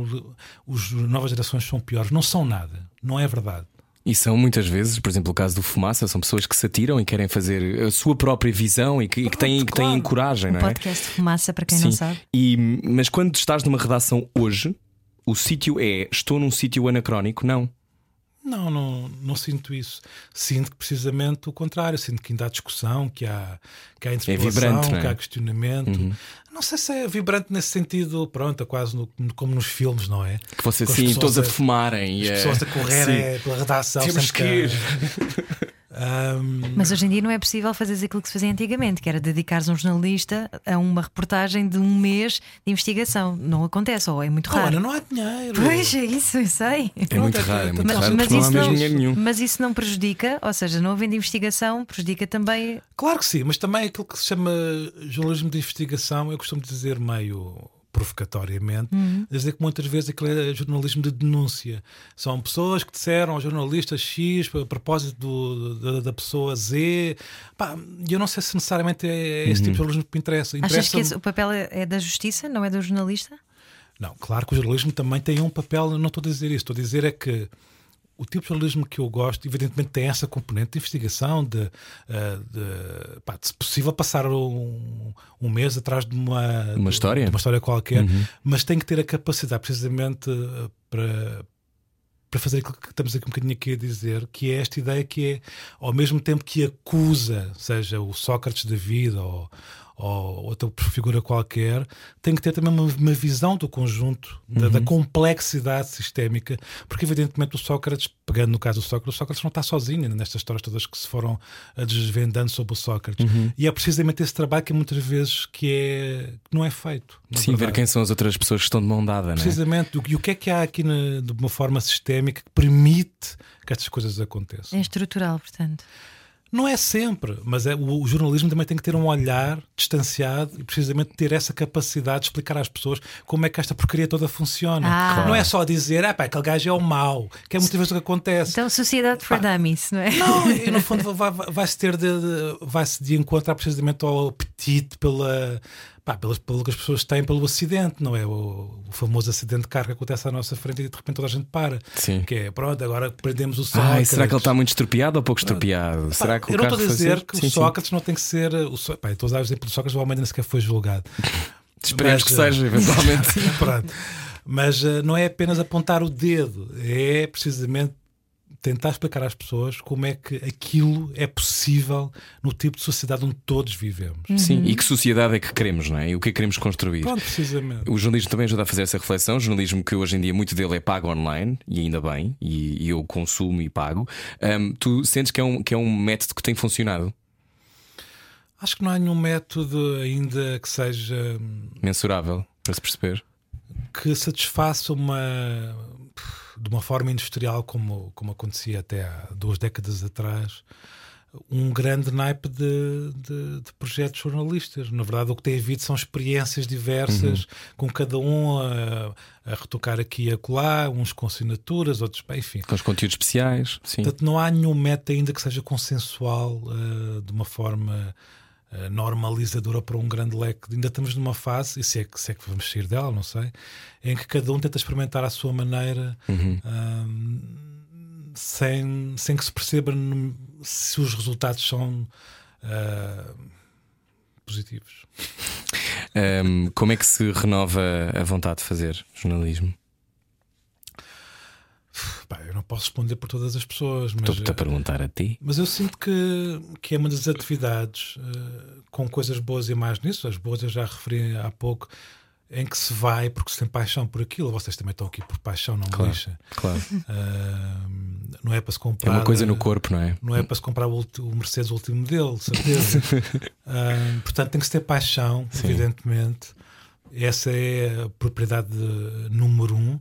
novas gerações são piores. Não são nada. Não é verdade. E são muitas vezes, por exemplo, o caso do Fumaça, são pessoas que se atiram e querem fazer a sua própria visão e que, e que têm, que têm claro. coragem, não é? Podcast de fumaça, para quem não sabe. E, mas quando estás numa redação hoje, o sítio é estou num sítio anacrónico? Não. Não, não, não sinto isso. Sinto que precisamente o contrário. Sinto que ainda há discussão, que há, que há interpelação, vibrante, não é? que há questionamento. Não sei se é vibrante nesse sentido, pronto, é quase no- como nos filmes, não é? Que assim, pessoas todos a a- fumarem. As pessoas a correr Sim. é, pela redação. Temos que ir. Ahm, Mas hoje em dia não é possível fazer aquilo que se fazia antigamente, que era dedicar-se um jornalista a uma reportagem de um mês de investigação. Não acontece, ou é muito raro. Ana, não há dinheiro. Pois é isso, eu sei. É muito é- raro, é muito mas- raro mas não há isso mesmo não- dinheiro nenhum. Mas isso não prejudica, ou seja, não havendo investigação, prejudica também. Claro que sim, mas também aquilo que se chama jornalismo de investigação, eu costumo dizer meio provocatoriamente, dizer que muitas vezes aquilo é jornalismo de denúncia. São pessoas que disseram ao jornalista X a propósito do- da, da pessoa Z. Pá, E eu não sei se necessariamente é esse tipo de jornalismo que me interessa. Achas interessa que esse- o papel é é da justiça, não é do jornalista? Não, claro que o jornalismo também tem um papel, não estou a dizer isso, estou a dizer é que o tipo de jornalismo que eu gosto, evidentemente, tem essa componente de investigação, de, eh, de, pá, de, se possível, passar um, um mês atrás de uma, Uma história? de uma história qualquer, mas tem que ter a capacidade, precisamente, eh, para. Para fazer aquilo que estamos aqui um bocadinho aqui a dizer, que é esta ideia que é, ao mesmo tempo que acusa, seja o Sócrates da vida ou, ou outra figura qualquer, tem que ter também uma, uma visão do conjunto, da, da complexidade sistémica, porque evidentemente o Sócrates, pegando no caso do Sócrates, o Sócrates não está sozinho nestas histórias todas que se foram eh, desvendando sobre o Sócrates. E é precisamente esse trabalho que muitas vezes que, é, que não é feito. na Sim, ver verdade. quem são as outras pessoas que estão de mão dada, não é? Precisamente. E o que é que há aqui na- de uma forma sistémica que permite que estas coisas aconteçam? É estrutural, portanto. Não é sempre, mas é, o, o jornalismo também tem que ter um olhar distanciado e precisamente ter essa capacidade de explicar às pessoas como é que esta porcaria toda funciona. Ah. Claro. Não é só dizer, ah, pá, aquele gajo é o mau, que é muitas vezes o que acontece. Então, Sociedade for Dummies, não é? Não, e no fundo vai- vai- vai-se ter de, de- vai-se de encontrar precisamente ao apetite pela, pá, pelas, pelo que as pessoas têm pelo acidente, não é? O, o famoso acidente de carro que acontece à nossa frente e de repente toda a gente para. Sim. Que é, pronto, agora prendemos o Ai, Sócrates. será que ele está muito estropiado ou pouco estropiado? será que o eu não estou a dizer que Sim, o sim. Sócrates não tem que ser. O, Só- pá, estou a dar o exemplo do Sócrates, o homem nem sequer foi julgado. Esperemos que eh, seja, eventualmente. Pronto. Mas eh, não é apenas apontar o dedo, é precisamente tentar explicar às pessoas como é que aquilo é possível no tipo de sociedade onde todos vivemos. Sim, e que sociedade é que queremos, não é? E o que é que queremos construir? Pronto, precisamente. O jornalismo também ajuda a fazer essa reflexão. O jornalismo que hoje em dia muito dele é pago online, e ainda bem, e, e eu consumo e pago. Ahm, tu sentes que é, um, que é um método que tem funcionado, Acho que não há nenhum método ainda que seja hum, mensurável, para se perceber? que satisfaça uma de uma forma industrial como, como acontecia até há duas décadas atrás um grande naipe de, de, de projetos jornalistas. Na verdade, o que tem havido são experiências diversas, com cada um a, a retocar aqui e acolá, uns com assinaturas, outros, enfim. Com os conteúdos especiais, sim. Portanto, não há nenhum método ainda que seja consensual eh, de uma forma normalizadora para um grande leque. Ainda estamos numa fase, e se é, que, se é que vamos sair dela, não sei, em que cada um tenta experimentar à sua maneira. ahm, sem, sem que se perceba se os resultados são ah, positivos. Ahm, como é que se renova a vontade de fazer jornalismo? Pá, eu não posso responder por todas as pessoas, mas, Estou-te a perguntar a ti. mas eu sinto que, que é uma das atividades eh, com coisas boas e mais nisso. As boas eu já referi há pouco, em que se vai porque se tem paixão por aquilo. Vocês também estão aqui por paixão, não me Claro. lixa. Claro. Ah, não é para se É comprar. uma coisa no corpo, não é? Não é para se comprar o, o Mercedes último modelo, de certeza. Ah, portanto, tem que se ter paixão, evidentemente. Essa é a propriedade de- número um.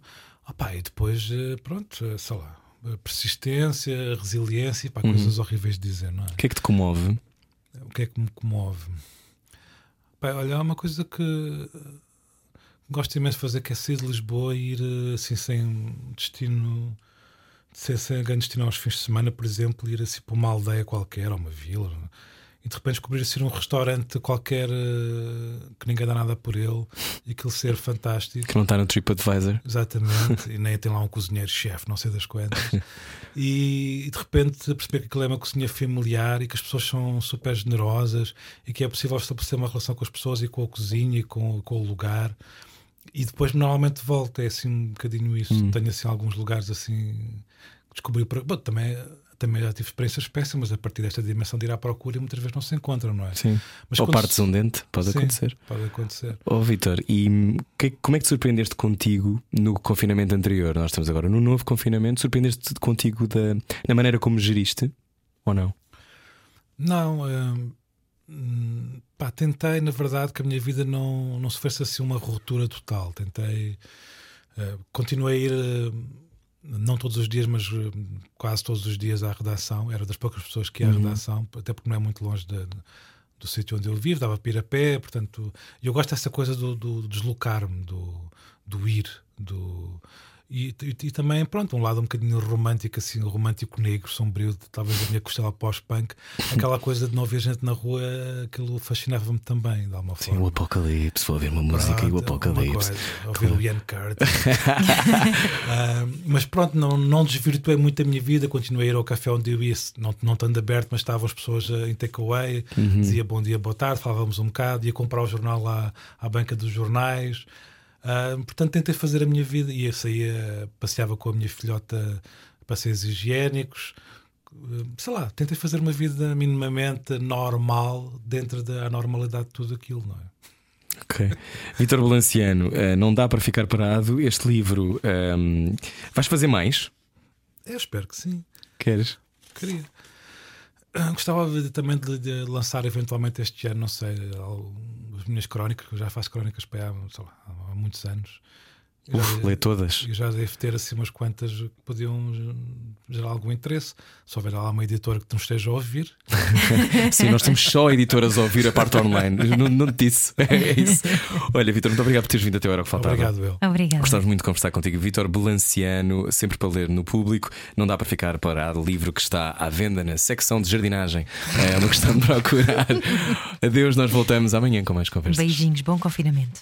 Opá, e depois, eh, pronto, eh, sei lá, persistência, resiliência, pá, coisas horríveis de dizer, não é? O que é que te comove? O que é que me comove? Pá, olha, há uma coisa que eh, gosto imenso de fazer, que é sair de Lisboa e ir assim sem destino, sem, sem grande destino aos fins de semana, por exemplo, ir assim para uma aldeia qualquer, ou uma vila, e de repente descobrir assim um restaurante qualquer uh, que ninguém dá nada por ele e aquele ser fantástico. Que não está no TripAdvisor. Exatamente, e nem tem lá um cozinheiro-chefe, não sei das quantas. E, e, de repente perceber que aquilo é uma cozinha familiar e que as pessoas são super generosas e que é possível estabelecer uma relação com as pessoas e com a cozinha e com, com o lugar. E depois normalmente volta, é assim um bocadinho isso. Hum. Tenho assim alguns lugares assim descobri. Bom, também também já tive experiências péssimas a partir desta dimensão de ir à procura e muitas vezes não se encontram, não é? Sim. Mas Ou partes se... um dente, pode Sim, acontecer. Pode acontecer. Oh, Vitor, e que, como é que te surpreendeste contigo no confinamento anterior? Nós estamos agora no novo confinamento. Surpreendeste contigo da, na maneira como geriste ou não? Não. Hum, pá, tentei, na verdade, que a minha vida não, não sofresse assim uma ruptura total. Tentei. Uh, continuei a ir. Uh, não todos os dias, mas eh, quase todos os dias à redação. Era das poucas pessoas que ia à uhum. redação, até porque não é muito longe de, de, do sítio onde eu vivo, dava para ir a pé, portanto, eu gosto dessa coisa do, do deslocar-me, do, do ir, do e, e, e, também, pronto, um lado um bocadinho romântico, assim, romântico negro, sombrio, talvez a minha costela pós-punk, aquela coisa de não ver gente na rua, aquilo fascinava-me também, de alguma forma. Sim, o apocalipse, vou ouvir uma música pronto, e o apocalipse. Coisa, ouvir o Ian Curtis. uh, mas pronto, não, não desvirtuei muito a minha vida, continuei a ir ao café onde eu ia, não, não estando aberto, mas estavam as pessoas em takeaway, uhum. dizia bom dia, boa tarde, falávamos um bocado, ia comprar o jornal lá à banca dos jornais. Uh, portanto, tentei fazer a minha vida e saía, passeava com a minha filhota passeios higiênicos. Uh, sei lá, tentei fazer uma vida minimamente normal dentro da normalidade de tudo aquilo, não é? Ok. Vitor Balanciano, uh, não dá para ficar parado. Este livro, um, vais fazer mais? Eu espero que sim. Queres? Queria. Gostava também de, de, lançar eventualmente este ano, não sei, as minhas crónicas, que eu já faço crónicas para há, lá, há muitos anos. Uf, lê todas. E já devo ter assim umas quantas que podiam gerar algum interesse. Se houver lá uma editora que nos esteja a ouvir. Sim, nós temos só editoras a ouvir a parte online. não, não te disse. É isso. Olha, Vitor, muito obrigado por teres vindo até a hora que faltava. Obrigado, eu. Obrigado. Gostamos muito de conversar contigo. Vitor Belanciano, sempre para ler no público. Não dá para ficar parado. Livro que está à venda na secção de jardinagem. É uma questão de procurar. Adeus, nós voltamos amanhã com mais conversas. Beijinhos, bom confinamento.